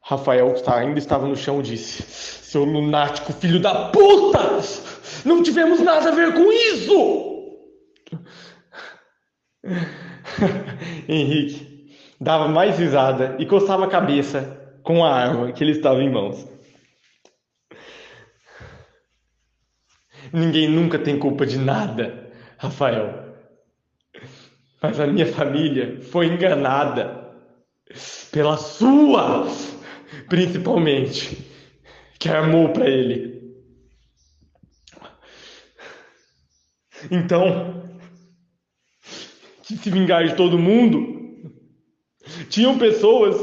Rafael, que ainda estava no chão, disse: Seu lunático filho da puta! Não tivemos nada a ver com isso! [LAUGHS] Henrique, dava mais risada e coçava a cabeça com a arma que ele estava em mãos. Ninguém nunca tem culpa de nada, Rafael. Mas a minha família foi enganada pela sua, principalmente, que armou para ele. Então, que se vingar de todo mundo tinham pessoas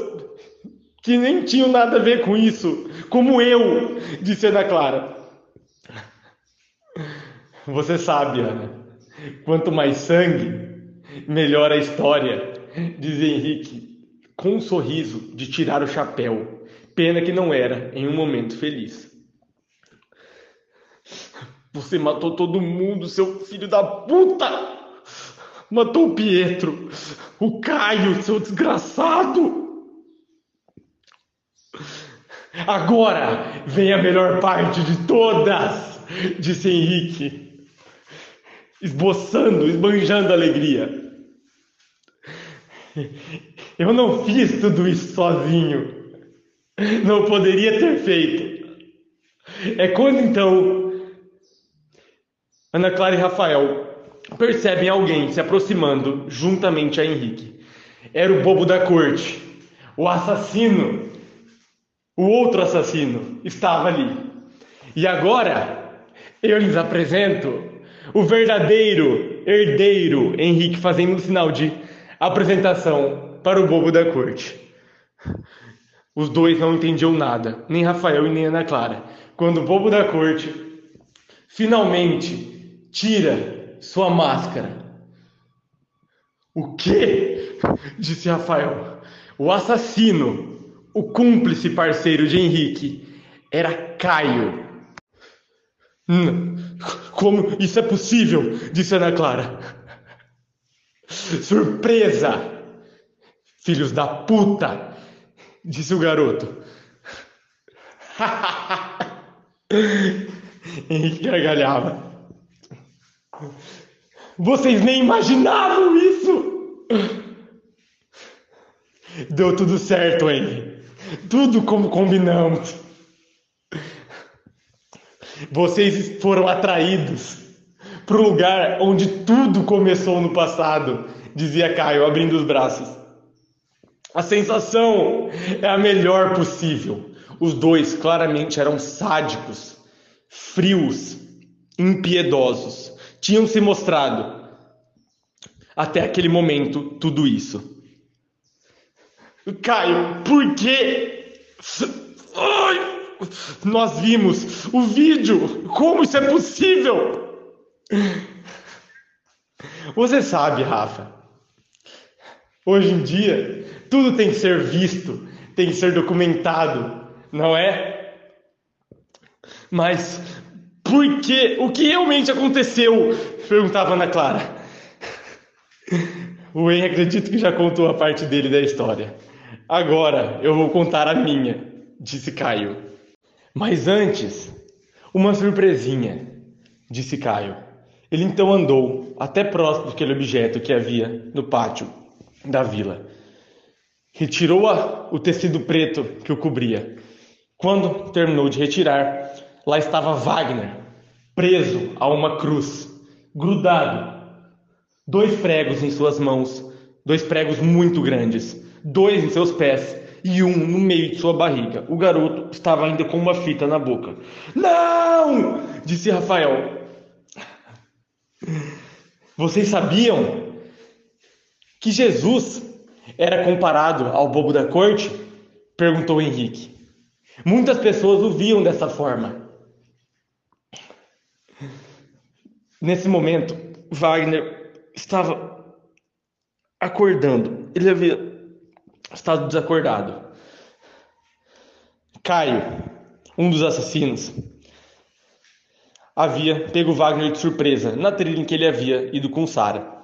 que nem tinham nada a ver com isso, como eu, disse Ana Clara. Você sabe, Ana, quanto mais sangue, melhor a história, diz Henrique, com um sorriso de tirar o chapéu. Pena que não era em um momento feliz. Você matou todo mundo, seu filho da puta! matou o Pietro, o Caio, seu desgraçado. Agora vem a melhor parte de todas, disse Henrique, esboçando, esbanjando alegria. Eu não fiz tudo isso sozinho. Não poderia ter feito. É quando então Ana Clara e Rafael percebem alguém se aproximando juntamente a Henrique. Era o bobo da corte, o assassino, o outro assassino estava ali. E agora eu lhes apresento o verdadeiro herdeiro Henrique, fazendo um sinal de apresentação para o bobo da corte. Os dois não entendiam nada, nem Rafael e nem Ana Clara. Quando o bobo da corte finalmente tira sua máscara. O quê? Disse Rafael. O assassino, o cúmplice parceiro de Henrique, era Caio. Hum, como isso é possível? Disse Ana Clara. Surpresa! Filhos da puta! Disse o garoto. [LAUGHS] Henrique gargalhava. Vocês nem imaginavam isso! Deu tudo certo, hein? Tudo como combinamos. Vocês foram atraídos para o lugar onde tudo começou no passado, dizia Caio, abrindo os braços. A sensação é a melhor possível. Os dois claramente eram sádicos, frios, impiedosos. Tinham se mostrado até aquele momento tudo isso. Caio, por? Ai, nós vimos o vídeo. Como isso é possível? Você sabe, Rafa. Hoje em dia, tudo tem que ser visto, tem que ser documentado, não é? Mas por que? O que realmente aconteceu? Perguntava Ana Clara. O En acredito que já contou a parte dele da história. Agora eu vou contar a minha, disse Caio. Mas antes, uma surpresinha, disse Caio. Ele então andou até próximo daquele objeto que havia no pátio da vila. Retirou o tecido preto que o cobria. Quando terminou de retirar, lá estava Wagner, preso a uma cruz, grudado, dois pregos em suas mãos, dois pregos muito grandes, dois em seus pés e um no meio de sua barriga. O garoto estava ainda com uma fita na boca. Não! disse Rafael. Vocês sabiam que Jesus era comparado ao bobo da corte? perguntou Henrique. Muitas pessoas o viam dessa forma. Nesse momento, Wagner estava acordando. Ele havia estado desacordado. Caio, um dos assassinos, havia pego Wagner de surpresa na trilha em que ele havia ido com Sara.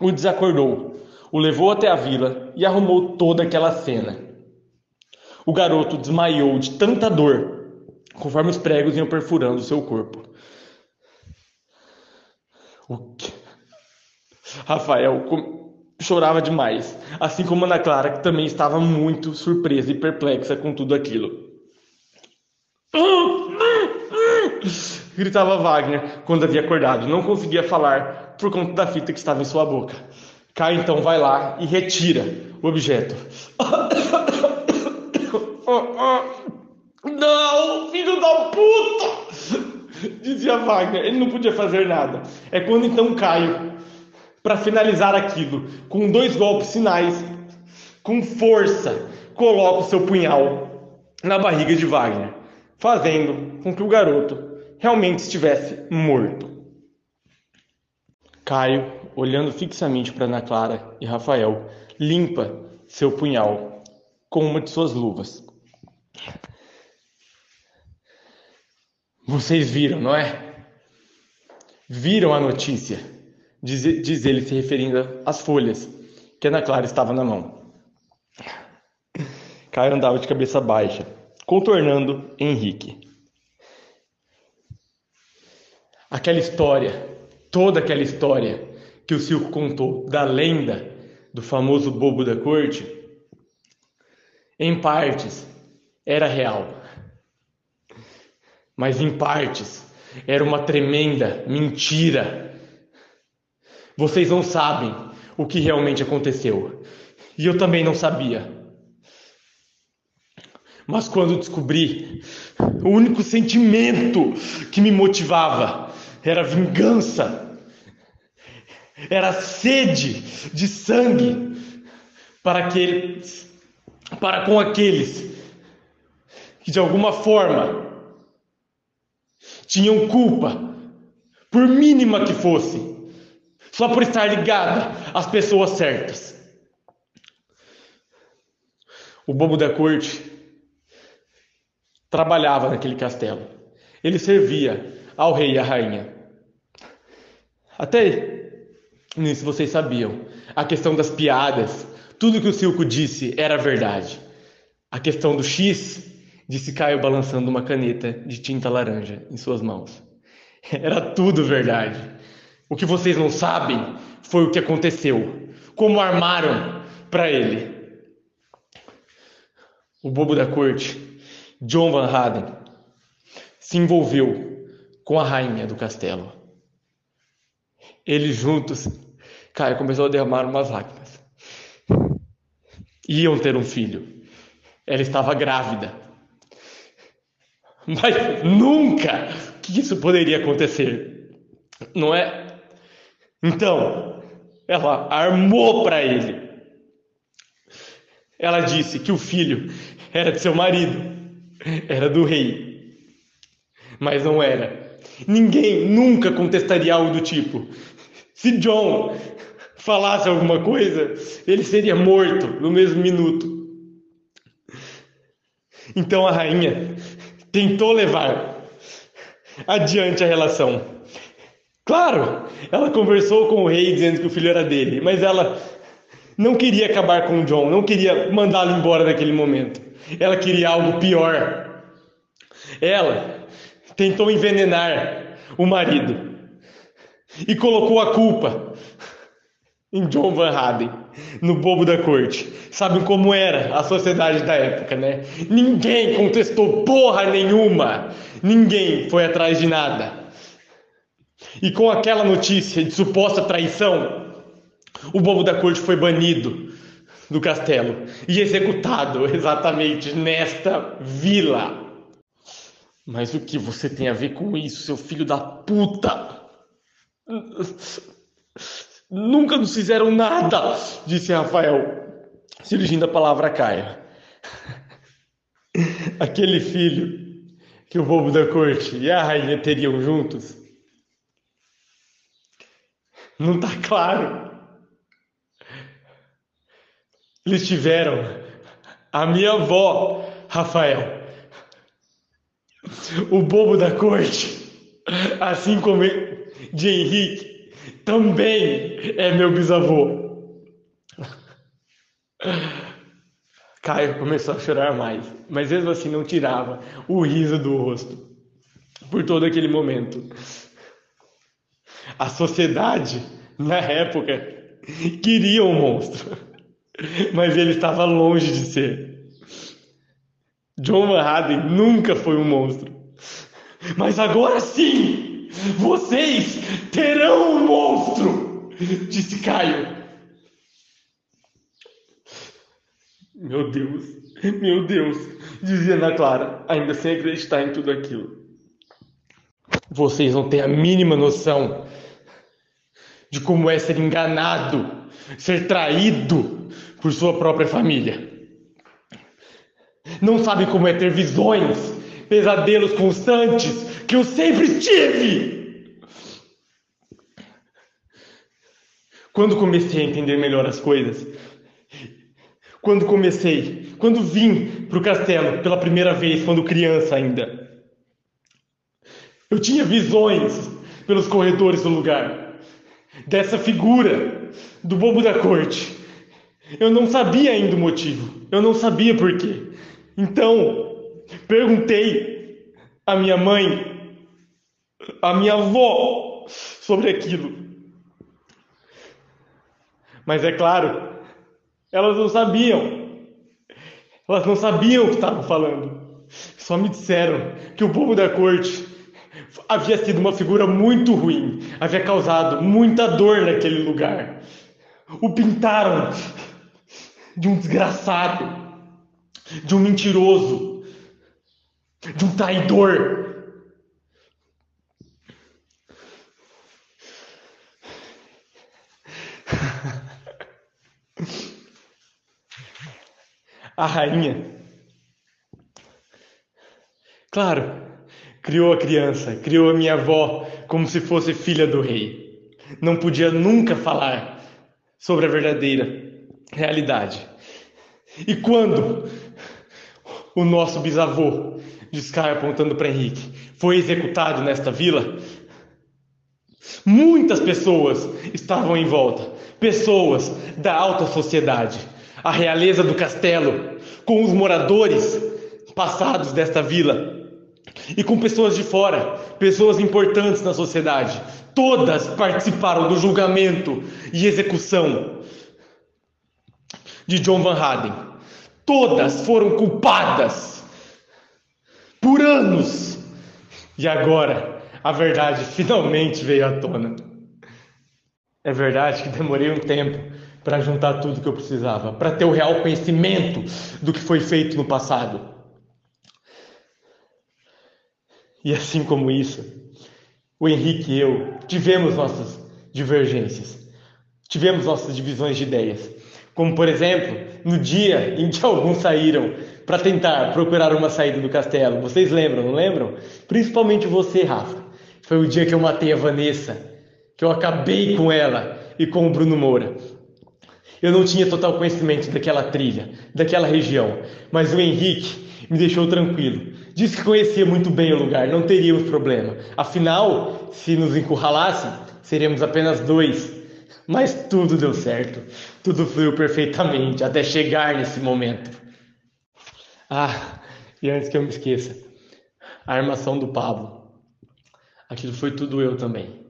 O desacordou, o levou até a vila e arrumou toda aquela cena. O garoto desmaiou de tanta dor, conforme os pregos iam perfurando seu corpo. O que? Rafael chorava demais, assim como Ana Clara, que também estava muito surpresa e perplexa com tudo aquilo. Gritava Wagner quando havia acordado, não conseguia falar por conta da fita que estava em sua boca. Caio então vai lá e retira o objeto. Não, filho da puta! Dizia Wagner. Ele não podia fazer nada. É quando então Caio, para finalizar aquilo, com dois golpes finais, com força, coloca o seu punhal na barriga de Wagner, fazendo com que o garoto realmente estivesse morto. Caio, olhando fixamente para Ana Clara e Rafael, limpa seu punhal com uma de suas luvas. Vocês viram, não é? Viram a notícia, diz, diz ele se referindo às folhas que Ana Clara estava na mão. Caio andava de cabeça baixa, contornando Henrique. Aquela história, toda aquela história que o Silco contou da lenda do famoso bobo da corte, em partes era real mas em partes era uma tremenda mentira. Vocês não sabem o que realmente aconteceu. E eu também não sabia. Mas quando descobri, o único sentimento que me motivava era vingança, era sede de sangue para aqueles, para com aqueles que de alguma forma tinham culpa, por mínima que fosse, só por estar ligada às pessoas certas. O bobo da corte trabalhava naquele castelo. Ele servia ao rei e à rainha. Até nisso vocês sabiam. A questão das piadas, tudo que o Silco disse era verdade. A questão do X disse Caio balançando uma caneta de tinta laranja em suas mãos. Era tudo verdade. O que vocês não sabem foi o que aconteceu. Como armaram para ele. O bobo da corte, John Van Haden, se envolveu com a rainha do castelo. Eles juntos, Caio começou a derramar umas lágrimas. Iam ter um filho. Ela estava grávida. Mas nunca que isso poderia acontecer, não é? Então, ela armou para ele. Ela disse que o filho era de seu marido, era do rei. Mas não era. Ninguém nunca contestaria algo do tipo. Se John falasse alguma coisa, ele seria morto no mesmo minuto. Então a rainha tentou levar adiante a relação. Claro, ela conversou com o rei dizendo que o filho era dele, mas ela não queria acabar com o John, não queria mandá-lo embora naquele momento. Ela queria algo pior. Ela tentou envenenar o marido e colocou a culpa em John Van Haden, no bobo da corte. Sabem como era a sociedade da época, né? Ninguém contestou porra nenhuma. Ninguém foi atrás de nada. E com aquela notícia de suposta traição, o bobo da corte foi banido do castelo e executado [LAUGHS] exatamente nesta vila. Mas o que você tem a ver com isso, seu filho da puta? Nunca nos fizeram nada, disse Rafael, se dirigindo a palavra a Caia. [LAUGHS] Aquele filho que o bobo da corte e a rainha teriam juntos. Não está claro. Eles tiveram a minha avó, Rafael. O bobo da corte, assim como de Henrique, também é meu bisavô. Caio começou a chorar mais, mas mesmo assim não tirava o riso do rosto por todo aquele momento. A sociedade, na época, queria um monstro, mas ele estava longe de ser. John Van Haden nunca foi um monstro, mas agora sim! Vocês terão um monstro! Disse Caio. Meu Deus, meu Deus, dizia Ana Clara, ainda sem acreditar em tudo aquilo. Vocês não têm a mínima noção de como é ser enganado, ser traído por sua própria família. Não sabem como é ter visões, pesadelos constantes, que eu sempre tive. Quando comecei a entender melhor as coisas, quando comecei, quando vim para o castelo pela primeira vez, quando criança ainda, eu tinha visões pelos corredores do lugar, dessa figura do bobo da corte. Eu não sabia ainda o motivo, eu não sabia porquê. Então, perguntei à minha mãe a minha avó sobre aquilo. Mas é claro, elas não sabiam. Elas não sabiam o que estavam falando. Só me disseram que o bobo da corte havia sido uma figura muito ruim, havia causado muita dor naquele lugar. O pintaram de um desgraçado, de um mentiroso, de um traidor. [LAUGHS] a rainha. Claro, criou a criança, criou a minha avó como se fosse filha do rei. Não podia nunca falar sobre a verdadeira realidade. E quando o nosso bisavô, disse Caio apontando para Henrique, foi executado nesta vila, muitas pessoas estavam em volta, pessoas da alta sociedade a realeza do castelo, com os moradores passados desta vila e com pessoas de fora, pessoas importantes na sociedade. Todas participaram do julgamento e execução de John Van Haden. Todas foram culpadas por anos. E agora a verdade finalmente veio à tona. É verdade que demorei um tempo para juntar tudo que eu precisava, para ter o real conhecimento do que foi feito no passado. E assim como isso, o Henrique e eu tivemos nossas divergências, tivemos nossas divisões de ideias. Como, por exemplo, no dia em que [LAUGHS] alguns saíram para tentar procurar uma saída do castelo. Vocês lembram, não lembram? Principalmente você, Rafa. Foi o dia que eu matei a Vanessa, que eu acabei com ela e com o Bruno Moura. Eu não tinha total conhecimento daquela trilha, daquela região, mas o Henrique me deixou tranquilo. Disse que conhecia muito bem o lugar, não teríamos problema. Afinal, se nos encurralassem, seríamos apenas dois. Mas tudo deu certo, tudo fluiu perfeitamente até chegar nesse momento. Ah, e antes que eu me esqueça, a armação do Pablo. Aquilo foi tudo eu também.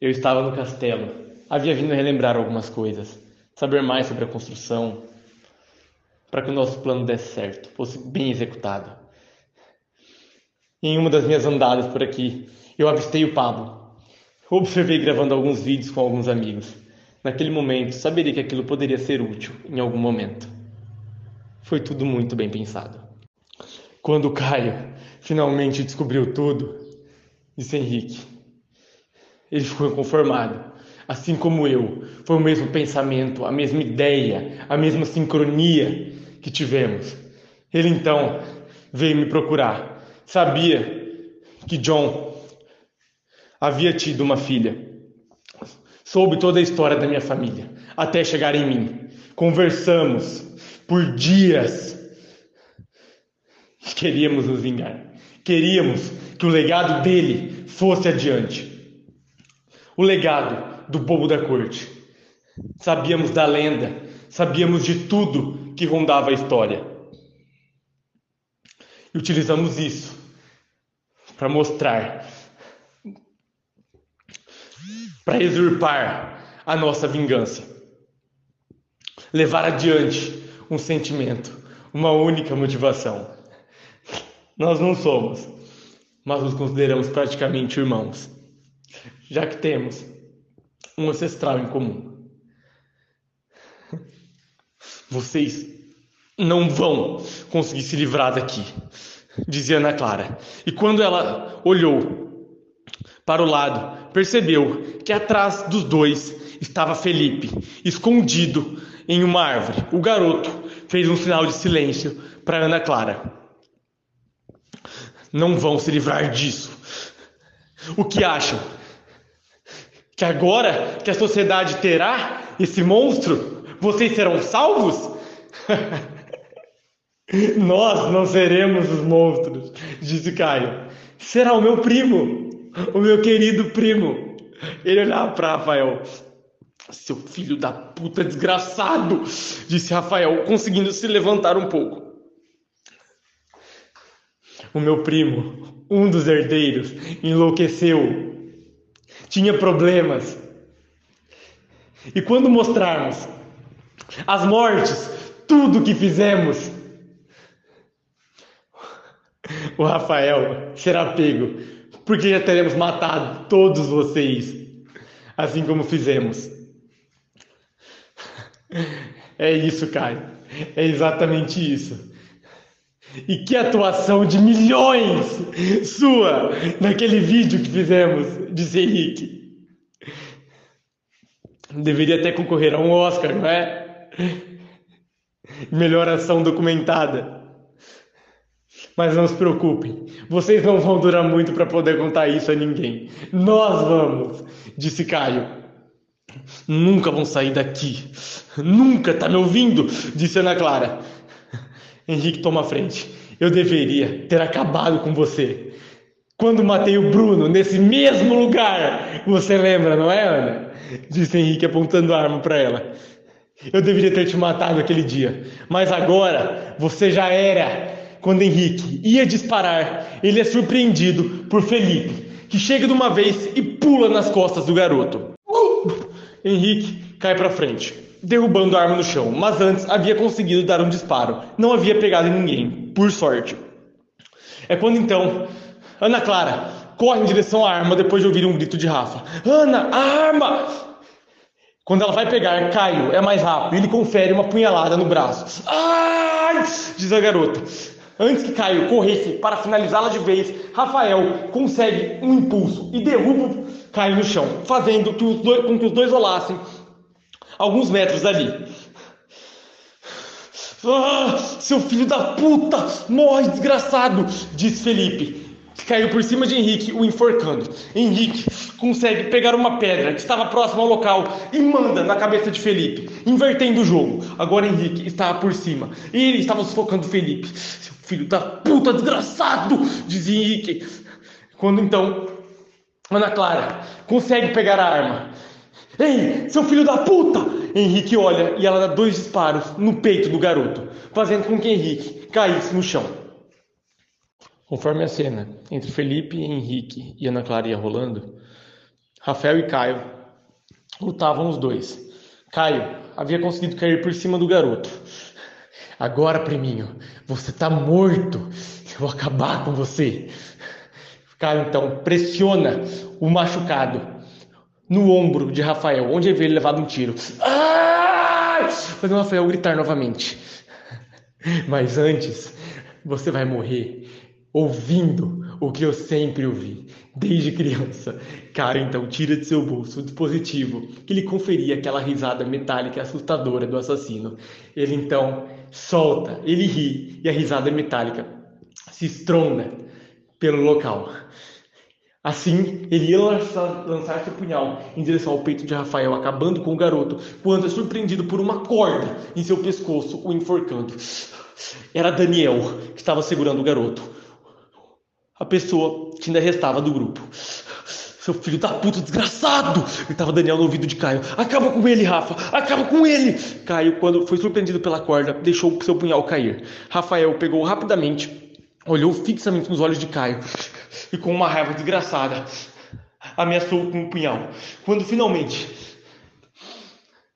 Eu estava no castelo, havia vindo relembrar algumas coisas, saber mais sobre a construção, para que o nosso plano desse certo, fosse bem executado. Em uma das minhas andadas por aqui, eu avistei o Pablo. Observei gravando alguns vídeos com alguns amigos. Naquele momento, saberia que aquilo poderia ser útil em algum momento. Foi tudo muito bem pensado. Quando Caio finalmente descobriu tudo, disse Henrique. Ele ficou inconformado, assim como eu. Foi o mesmo pensamento, a mesma ideia, a mesma sincronia que tivemos. Ele então veio me procurar. Sabia que John havia tido uma filha. Soube toda a história da minha família, até chegar em mim. Conversamos por dias. Queríamos nos vingar. Queríamos que o legado dele fosse adiante. O legado do bobo da corte. Sabíamos da lenda, sabíamos de tudo que rondava a história. E utilizamos isso para mostrar, para exurpar a nossa vingança, levar adiante um sentimento, uma única motivação. Nós não somos, mas nos consideramos praticamente irmãos, já que temos um ancestral em comum. Vocês não vão conseguir se livrar daqui, dizia Ana Clara. E quando ela olhou para o lado, percebeu que atrás dos dois estava Felipe, escondido em uma árvore. O garoto fez um sinal de silêncio para Ana Clara. Não vão se livrar disso. O que acham? Que agora que a sociedade terá esse monstro, vocês serão salvos? [LAUGHS] [LAUGHS] Nós não seremos os monstros, disse Caio. Será o meu primo, o meu querido primo. Ele olhava para Rafael. Seu filho da puta desgraçado, disse Rafael, conseguindo se levantar um pouco. O meu primo, um dos herdeiros, enlouqueceu. Tinha problemas. E quando mostrarmos as mortes, tudo que fizemos. O Rafael será pego, porque já teremos matado todos vocês, assim como fizemos. É isso, Caio. É exatamente isso. E que atuação de milhões sua naquele vídeo que fizemos, disse Henrique. Deveria até concorrer a um Oscar, não é? Melhor ação documentada. Mas não se preocupem, vocês não vão durar muito para poder contar isso a ninguém. Nós vamos, disse Caio. Nunca vão sair daqui. Nunca, tá me ouvindo? Disse Ana Clara. Henrique toma a frente. Eu deveria ter acabado com você. Quando matei o Bruno nesse mesmo lugar. Você lembra, não é, Ana? Disse Henrique apontando a arma para ela. Eu deveria ter te matado aquele dia. Mas agora você já era. Quando Henrique ia disparar, ele é surpreendido por Felipe, que chega de uma vez e pula nas costas do garoto. Uh! Henrique cai para frente, derrubando a arma no chão, mas antes havia conseguido dar um disparo. Não havia pegado em ninguém, por sorte. É quando então Ana Clara corre em direção à arma depois de ouvir um grito de Rafa. Ana, a arma! Quando ela vai pegar, Caio é mais rápido. Ele confere uma punhalada no braço. Ai! Diz a garota. Antes que Caio corresse para finalizá-la de vez, Rafael consegue um impulso e derruba Caio no chão, fazendo que dois, com que os dois rolassem alguns metros dali. Ah, seu filho da puta! Morre, desgraçado! Diz Felipe, que caiu por cima de Henrique, o enforcando. Henrique consegue pegar uma pedra que estava próxima ao local e manda na cabeça de Felipe, invertendo o jogo. Agora Henrique estava por cima e ele estava sufocando Felipe. Seu filho da puta, desgraçado! Diz Henrique. Quando então Ana Clara consegue pegar a arma. Ei, seu filho da puta! Henrique olha e ela dá dois disparos no peito do garoto, fazendo com que Henrique caísse no chão. Conforme a cena entre Felipe, Henrique e Ana Clara ia rolando, Rafael e Caio lutavam os dois. Caio havia conseguido cair por cima do garoto. Agora, priminho, você tá morto. Eu vou acabar com você. Caio então pressiona o machucado no ombro de Rafael, onde ele veio levado um tiro. Ah! Fazendo Rafael gritar novamente. Mas antes, você vai morrer ouvindo o que eu sempre ouvi, desde criança. Cara, então tira de seu bolso o dispositivo que lhe conferia aquela risada metálica assustadora do assassino. Ele então solta, ele ri e a risada metálica se estronda pelo local. Assim, ele ia lançar, lançar seu punhal em direção ao peito de Rafael, acabando com o garoto, quando é surpreendido por uma corda em seu pescoço, o enforcando. Era Daniel que estava segurando o garoto. A pessoa que ainda restava do grupo. Seu filho da puta, desgraçado! Gritava Daniel no ouvido de Caio. Acaba com ele, Rafa! Acaba com ele! Caio, quando foi surpreendido pela corda, deixou seu punhal cair. Rafael pegou rapidamente, olhou fixamente nos olhos de Caio e com uma raiva desgraçada ameaçou com o punhal. Quando finalmente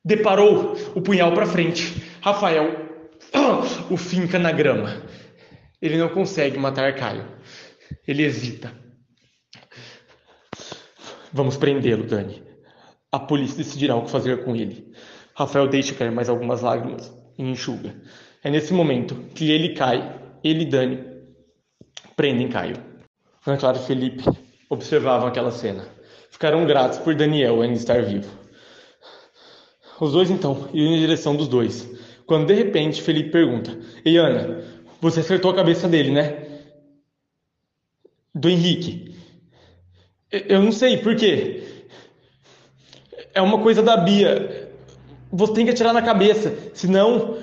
deparou o punhal para frente, Rafael [CLEARS THROAT] o finca na grama. Ele não consegue matar Caio. Ele hesita. Vamos prendê-lo, Dani. A polícia decidirá o que fazer com ele. Rafael deixa cair mais algumas lágrimas e enxuga. É nesse momento que ele cai, ele e Dani prendem Caio. Ana Clara e Felipe observavam aquela cena. Ficaram gratos por Daniel ainda estar vivo. Os dois então iam em direção dos dois, quando de repente Felipe pergunta: Ei Ana, você acertou a cabeça dele, né? Do Henrique. Eu não sei por quê. É uma coisa da Bia. Você tem que atirar na cabeça, senão.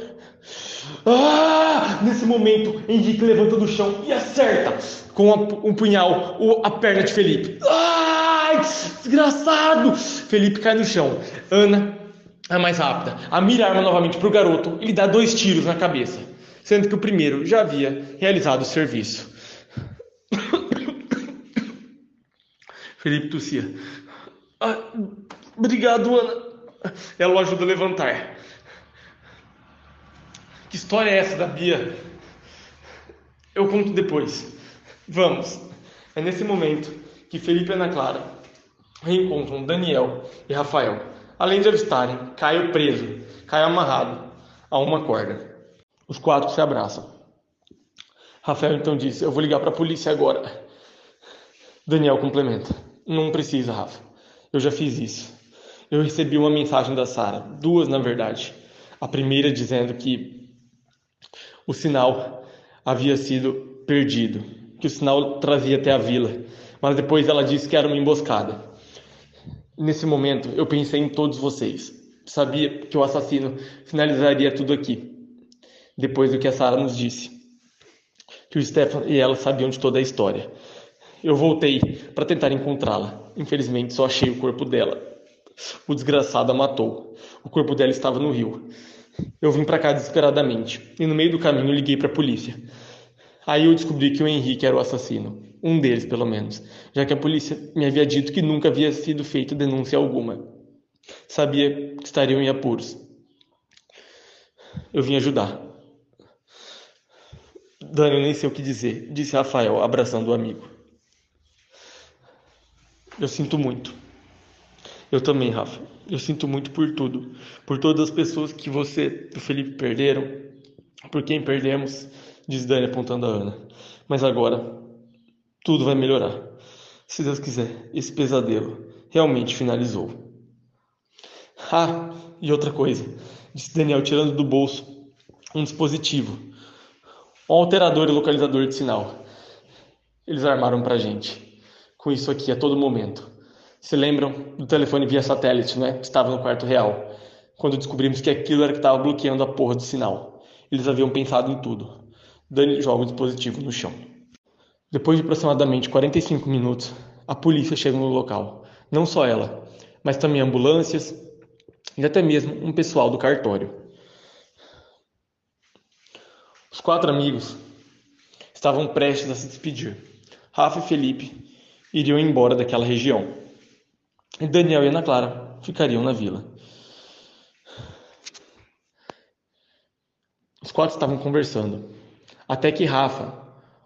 Ah! Nesse momento, Henrique levanta do chão e acerta com um punhal a perna de Felipe. Ai, desgraçado! Felipe cai no chão. Ana é mais rápida. A mira arma novamente para o garoto e lhe dá dois tiros na cabeça, sendo que o primeiro já havia realizado o serviço. Felipe tossia. Ah, obrigado, Ana. Ela o ajuda a levantar. Que história é essa da Bia? Eu conto depois. Vamos! É nesse momento que Felipe e Ana Clara reencontram Daniel e Rafael, além de avistarem Caio preso, Caio amarrado a uma corda. Os quatro se abraçam. Rafael então disse: Eu vou ligar para a polícia agora. Daniel complementa: Não precisa, Rafa. Eu já fiz isso. Eu recebi uma mensagem da Sara, duas na verdade. A primeira dizendo que o sinal havia sido perdido que o sinal trazia até a vila, mas depois ela disse que era uma emboscada. Nesse momento, eu pensei em todos vocês. Sabia que o assassino finalizaria tudo aqui, depois do que a Sara nos disse. Que o Stefan e ela sabiam de toda a história. Eu voltei para tentar encontrá-la. Infelizmente, só achei o corpo dela. O desgraçado a matou. O corpo dela estava no rio. Eu vim para cá desesperadamente e no meio do caminho liguei para a polícia. Aí eu descobri que o Henrique era o assassino, um deles pelo menos, já que a polícia me havia dito que nunca havia sido feita denúncia alguma. Sabia que estariam em apuros. Eu vim ajudar. Dani, eu nem sei o que dizer, disse Rafael, abraçando o amigo. Eu sinto muito. Eu também, Rafa. Eu sinto muito por tudo. Por todas as pessoas que você e o Felipe perderam, por quem perdemos diz Dani apontando a Ana. Mas agora tudo vai melhorar. Se Deus quiser, esse pesadelo realmente finalizou. Ah, e outra coisa, disse Daniel tirando do bolso um dispositivo, um alterador e localizador de sinal. Eles armaram pra gente. Com isso aqui a todo momento. Se lembram do telefone via satélite, né? Que estava no quarto real. Quando descobrimos que aquilo era que estava bloqueando a porra do sinal. Eles haviam pensado em tudo. Dani joga o dispositivo no chão. Depois de aproximadamente 45 minutos, a polícia chega no local. Não só ela, mas também ambulâncias e até mesmo um pessoal do cartório. Os quatro amigos estavam prestes a se despedir. Rafa e Felipe iriam embora daquela região. E Daniel e Ana Clara ficariam na vila. Os quatro estavam conversando, até que Rafa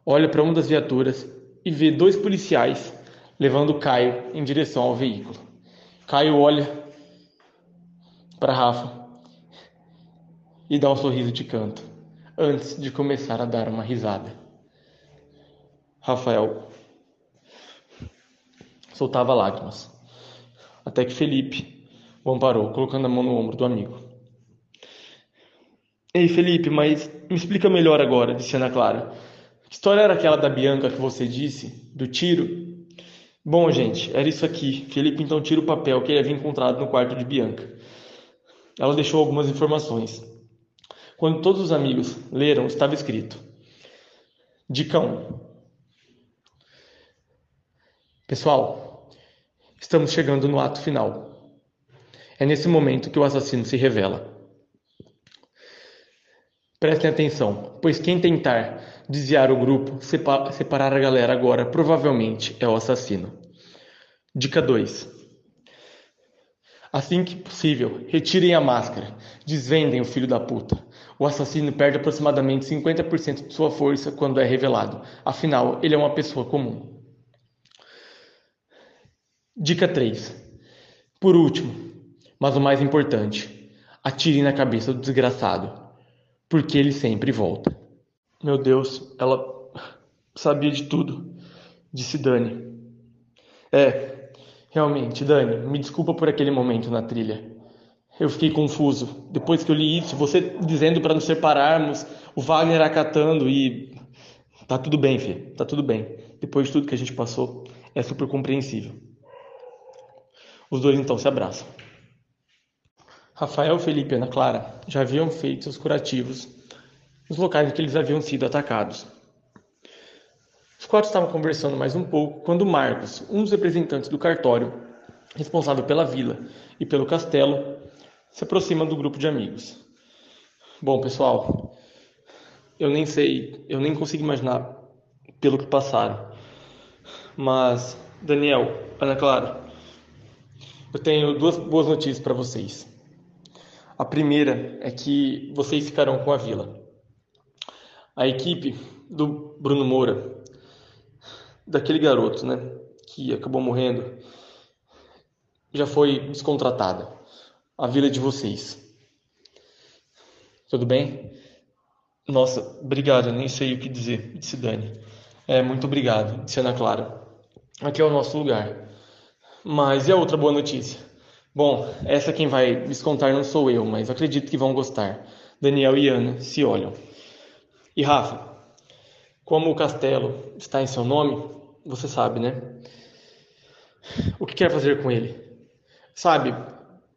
olha para uma das viaturas e vê dois policiais levando Caio em direção ao veículo. Caio olha para Rafa e dá um sorriso de canto, antes de começar a dar uma risada. Rafael soltava lágrimas, até que Felipe o amparou, colocando a mão no ombro do amigo. Ei, Felipe, mas me explica melhor agora, disse Ana Clara. Que história era aquela da Bianca que você disse? Do tiro? Bom, gente, era isso aqui. Felipe então tira o papel que ele havia encontrado no quarto de Bianca. Ela deixou algumas informações. Quando todos os amigos leram, estava escrito: Dica 1. Pessoal, estamos chegando no ato final. É nesse momento que o assassino se revela. Prestem atenção, pois quem tentar desviar o grupo, separar a galera agora, provavelmente é o assassino. Dica 2. Assim que possível, retirem a máscara, desvendem o filho da puta. O assassino perde aproximadamente 50% de sua força quando é revelado, afinal, ele é uma pessoa comum. Dica 3. Por último, mas o mais importante, atirem na cabeça do desgraçado porque ele sempre volta. Meu Deus, ela sabia de tudo, disse Dani. É, realmente, Dani, me desculpa por aquele momento na trilha. Eu fiquei confuso. Depois que eu li isso, você dizendo para nos separarmos, o Wagner acatando e. Tá tudo bem, filha, tá tudo bem. Depois de tudo que a gente passou, é super compreensível. Os dois então se abraçam. Rafael, Felipe e Ana Clara já haviam feito seus curativos nos locais em que eles haviam sido atacados. Os quatro estavam conversando mais um pouco quando Marcos, um dos representantes do cartório, responsável pela vila e pelo castelo, se aproxima do grupo de amigos. Bom, pessoal, eu nem sei, eu nem consigo imaginar pelo que passaram. Mas, Daniel, Ana Clara, eu tenho duas boas notícias para vocês. A primeira é que vocês ficarão com a vila. A equipe do Bruno Moura, daquele garoto, né, que acabou morrendo, já foi descontratada. A vila é de vocês. Tudo bem? Nossa, obrigado, eu nem sei o que dizer, disse Dani. É, muito obrigado, disse Ana Clara. Aqui é o nosso lugar. Mas e a outra boa notícia? Bom, essa quem vai descontar não sou eu, mas acredito que vão gostar. Daniel e Ana se olham. E Rafa, como o castelo está em seu nome, você sabe, né? O que quer fazer com ele? Sabe,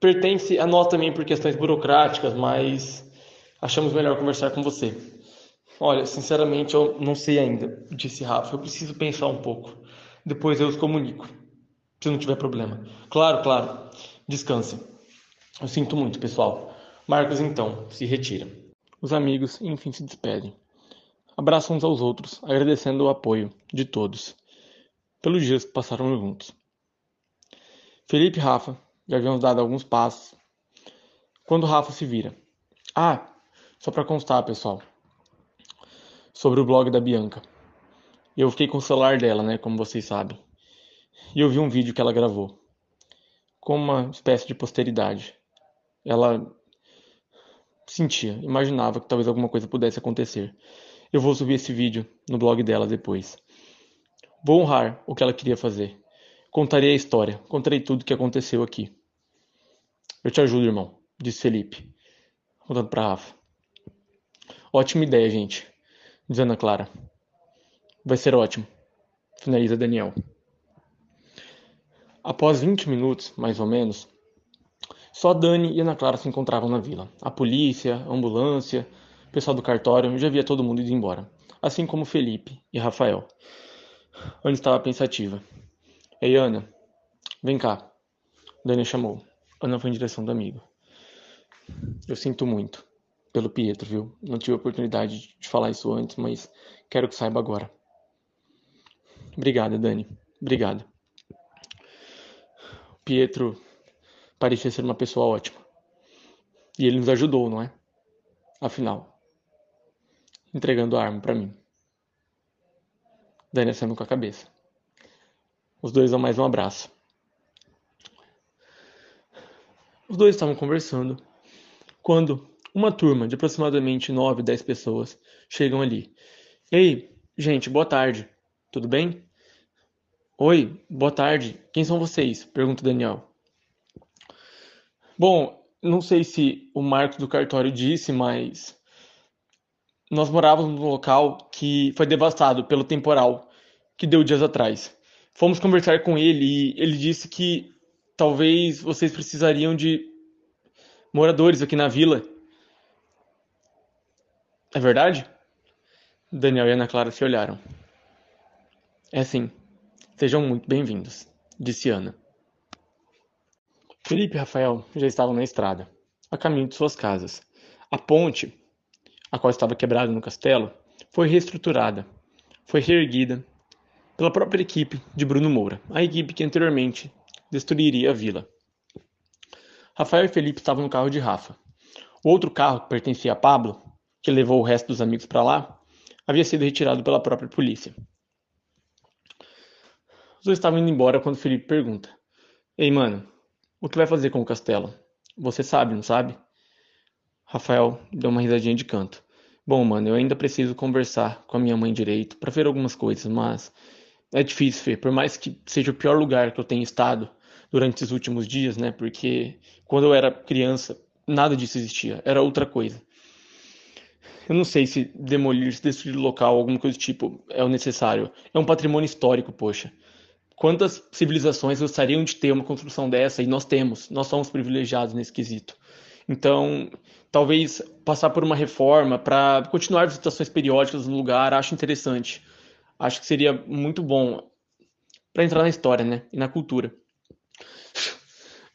pertence a nós também por questões burocráticas, mas achamos melhor conversar com você. Olha, sinceramente, eu não sei ainda, disse Rafa. Eu preciso pensar um pouco. Depois eu os comunico, se não tiver problema. Claro, claro. Descanse. Eu sinto muito, pessoal. Marcos então se retira. Os amigos enfim se despedem. Abraçam uns aos outros, agradecendo o apoio de todos pelos dias que passaram juntos. Felipe e Rafa já haviam dado alguns passos quando Rafa se vira. Ah, só para constar, pessoal, sobre o blog da Bianca. Eu fiquei com o celular dela, né, como vocês sabem. E eu vi um vídeo que ela gravou como uma espécie de posteridade. Ela sentia, imaginava que talvez alguma coisa pudesse acontecer. Eu vou subir esse vídeo no blog dela depois. Vou honrar o que ela queria fazer. Contarei a história, contarei tudo o que aconteceu aqui. Eu te ajudo, irmão, disse Felipe, contando para Rafa. Ótima ideia, gente, diz Ana Clara. Vai ser ótimo, finaliza Daniel. Após 20 minutos, mais ou menos, só Dani e Ana Clara se encontravam na vila. A polícia, a ambulância, o pessoal do cartório já havia todo mundo ido embora, assim como Felipe e Rafael. Ana estava pensativa. Ei, Ana, vem cá. Dani chamou. Ana foi em direção do amigo. Eu sinto muito pelo Pietro, viu? Não tive a oportunidade de falar isso antes, mas quero que saiba agora. Obrigada, Dani. Obrigado. Pietro parecia ser uma pessoa ótima. E ele nos ajudou, não é? Afinal, entregando a arma para mim. Dani acendendo com a cabeça. Os dois dão mais um abraço. Os dois estavam conversando quando uma turma de aproximadamente 9, 10 pessoas chegam ali. Ei, gente, boa tarde. Tudo bem? Oi, boa tarde. Quem são vocês? Pergunta Daniel. Bom, não sei se o Marcos do cartório disse, mas nós morávamos num local que foi devastado pelo temporal que deu dias atrás. Fomos conversar com ele e ele disse que talvez vocês precisariam de moradores aqui na vila. É verdade? Daniel e Ana Clara se olharam. É sim. Sejam muito bem-vindos, disse Ana. Felipe e Rafael já estavam na estrada, a caminho de suas casas. A ponte a qual estava quebrada no castelo, foi reestruturada, foi reerguida pela própria equipe de Bruno Moura, a equipe que anteriormente destruiria a vila. Rafael e Felipe estavam no carro de Rafa. O outro carro, que pertencia a Pablo, que levou o resto dos amigos para lá, havia sido retirado pela própria polícia. Os dois estavam indo embora quando Felipe pergunta: Ei, mano, o que vai fazer com o castelo? Você sabe, não sabe? Rafael deu uma risadinha de canto. Bom, mano, eu ainda preciso conversar com a minha mãe direito para ver algumas coisas, mas é difícil, Fê. Por mais que seja o pior lugar que eu tenha estado durante esses últimos dias, né? Porque quando eu era criança, nada disso existia. Era outra coisa. Eu não sei se demolir, se destruir o local, alguma coisa do tipo, é o necessário. É um patrimônio histórico, poxa. Quantas civilizações gostariam de ter uma construção dessa? E nós temos. Nós somos privilegiados nesse quesito. Então, talvez passar por uma reforma para continuar visitações periódicas no lugar, acho interessante. Acho que seria muito bom para entrar na história, né? E na cultura.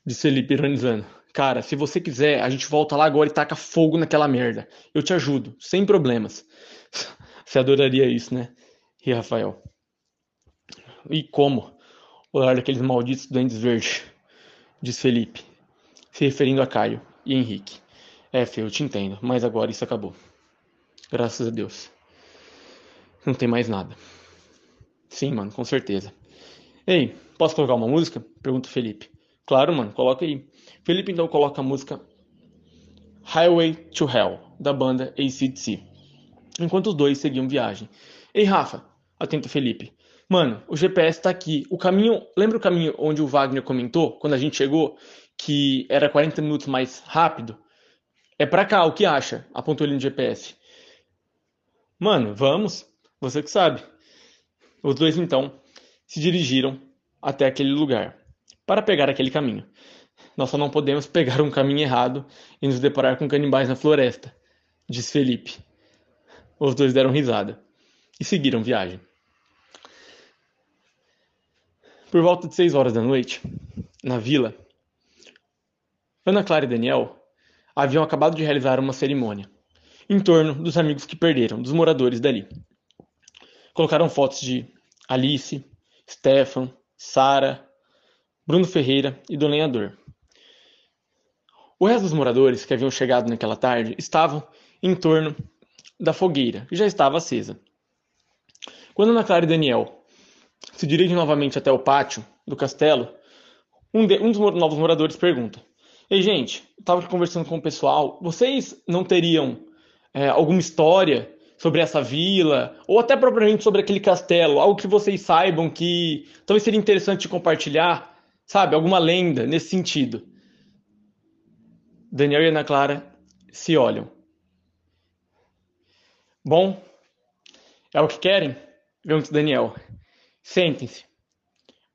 Disse Felipe ironizando. Cara, se você quiser, a gente volta lá agora e taca fogo naquela merda. Eu te ajudo, sem problemas. [LAUGHS] Você adoraria isso, né? E Rafael. E como? Olhar daqueles malditos doentes verdes, diz Felipe, se referindo a Caio e Henrique. É, Fê, eu te entendo, mas agora isso acabou. Graças a Deus. Não tem mais nada. Sim, mano, com certeza. Ei, posso colocar uma música? Pergunta o Felipe. Claro, mano, coloca aí. Felipe então coloca a música Highway to Hell, da banda ACDC. Enquanto os dois seguiam viagem. Ei, Rafa, atenta Felipe. Mano, o GPS tá aqui. O caminho. Lembra o caminho onde o Wagner comentou quando a gente chegou? que era 40 minutos mais rápido, é para cá, o que acha? Apontou ele no GPS. Mano, vamos, você que sabe. Os dois então se dirigiram até aquele lugar para pegar aquele caminho. Nós só não podemos pegar um caminho errado e nos deparar com canibais na floresta, disse Felipe. Os dois deram risada e seguiram viagem. Por volta de seis horas da noite, na vila, Ana Clara e Daniel haviam acabado de realizar uma cerimônia em torno dos amigos que perderam, dos moradores dali. Colocaram fotos de Alice, Stefan, Sara, Bruno Ferreira e do lenhador. O resto dos moradores que haviam chegado naquela tarde estavam em torno da fogueira, que já estava acesa. Quando Ana Clara e Daniel se dirigem novamente até o pátio do castelo, um, de, um dos novos moradores pergunta: Ei, gente, estava conversando com o pessoal. Vocês não teriam é, alguma história sobre essa vila, ou até propriamente sobre aquele castelo, algo que vocês saibam que talvez seria interessante compartilhar, sabe? Alguma lenda nesse sentido. Daniel e Ana Clara se olham. Bom, é o que querem? Pergunta Daniel. Sentem-se.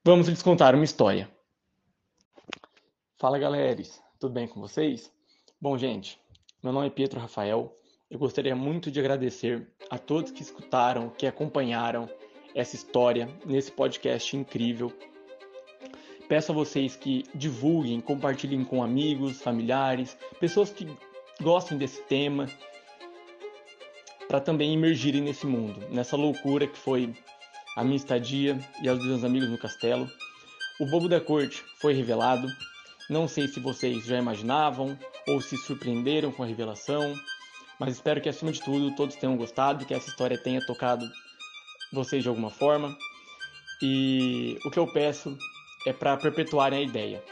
Vamos lhes contar uma história. Fala, galera. Tudo bem com vocês? Bom, gente, meu nome é Pietro Rafael. Eu gostaria muito de agradecer a todos que escutaram, que acompanharam essa história nesse podcast incrível. Peço a vocês que divulguem, compartilhem com amigos, familiares, pessoas que gostem desse tema, para também emergirem nesse mundo, nessa loucura que foi a minha estadia e a dos meus amigos no castelo. O Bobo da Corte foi revelado. Não sei se vocês já imaginavam ou se surpreenderam com a revelação, mas espero que acima de tudo todos tenham gostado, que essa história tenha tocado vocês de alguma forma. E o que eu peço é para perpetuarem a ideia.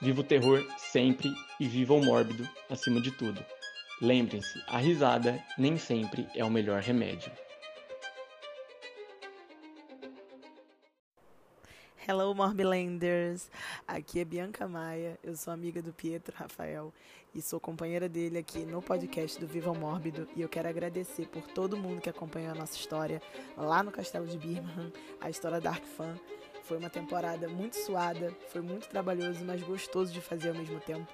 Viva o terror sempre e viva o mórbido acima de tudo. Lembrem-se, a risada nem sempre é o melhor remédio. Hello, Morbilanders! Aqui é Bianca Maia, eu sou amiga do Pietro Rafael e sou companheira dele aqui no podcast do Viva o Mórbido e eu quero agradecer por todo mundo que acompanhou a nossa história lá no Castelo de Birmingham, a história Dark Fan. Foi uma temporada muito suada, foi muito trabalhoso, mas gostoso de fazer ao mesmo tempo.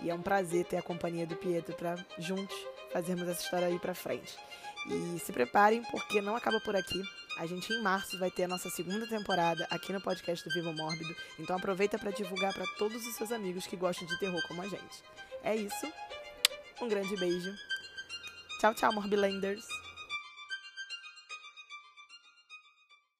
E é um prazer ter a companhia do Pietro para juntos fazermos essa história aí para frente. E se preparem porque não acaba por aqui. A gente em março vai ter a nossa segunda temporada aqui no podcast do Vivo Mórbido. Então aproveita para divulgar para todos os seus amigos que gostam de terror como a gente. É isso. Um grande beijo. Tchau, tchau, Morbilanders.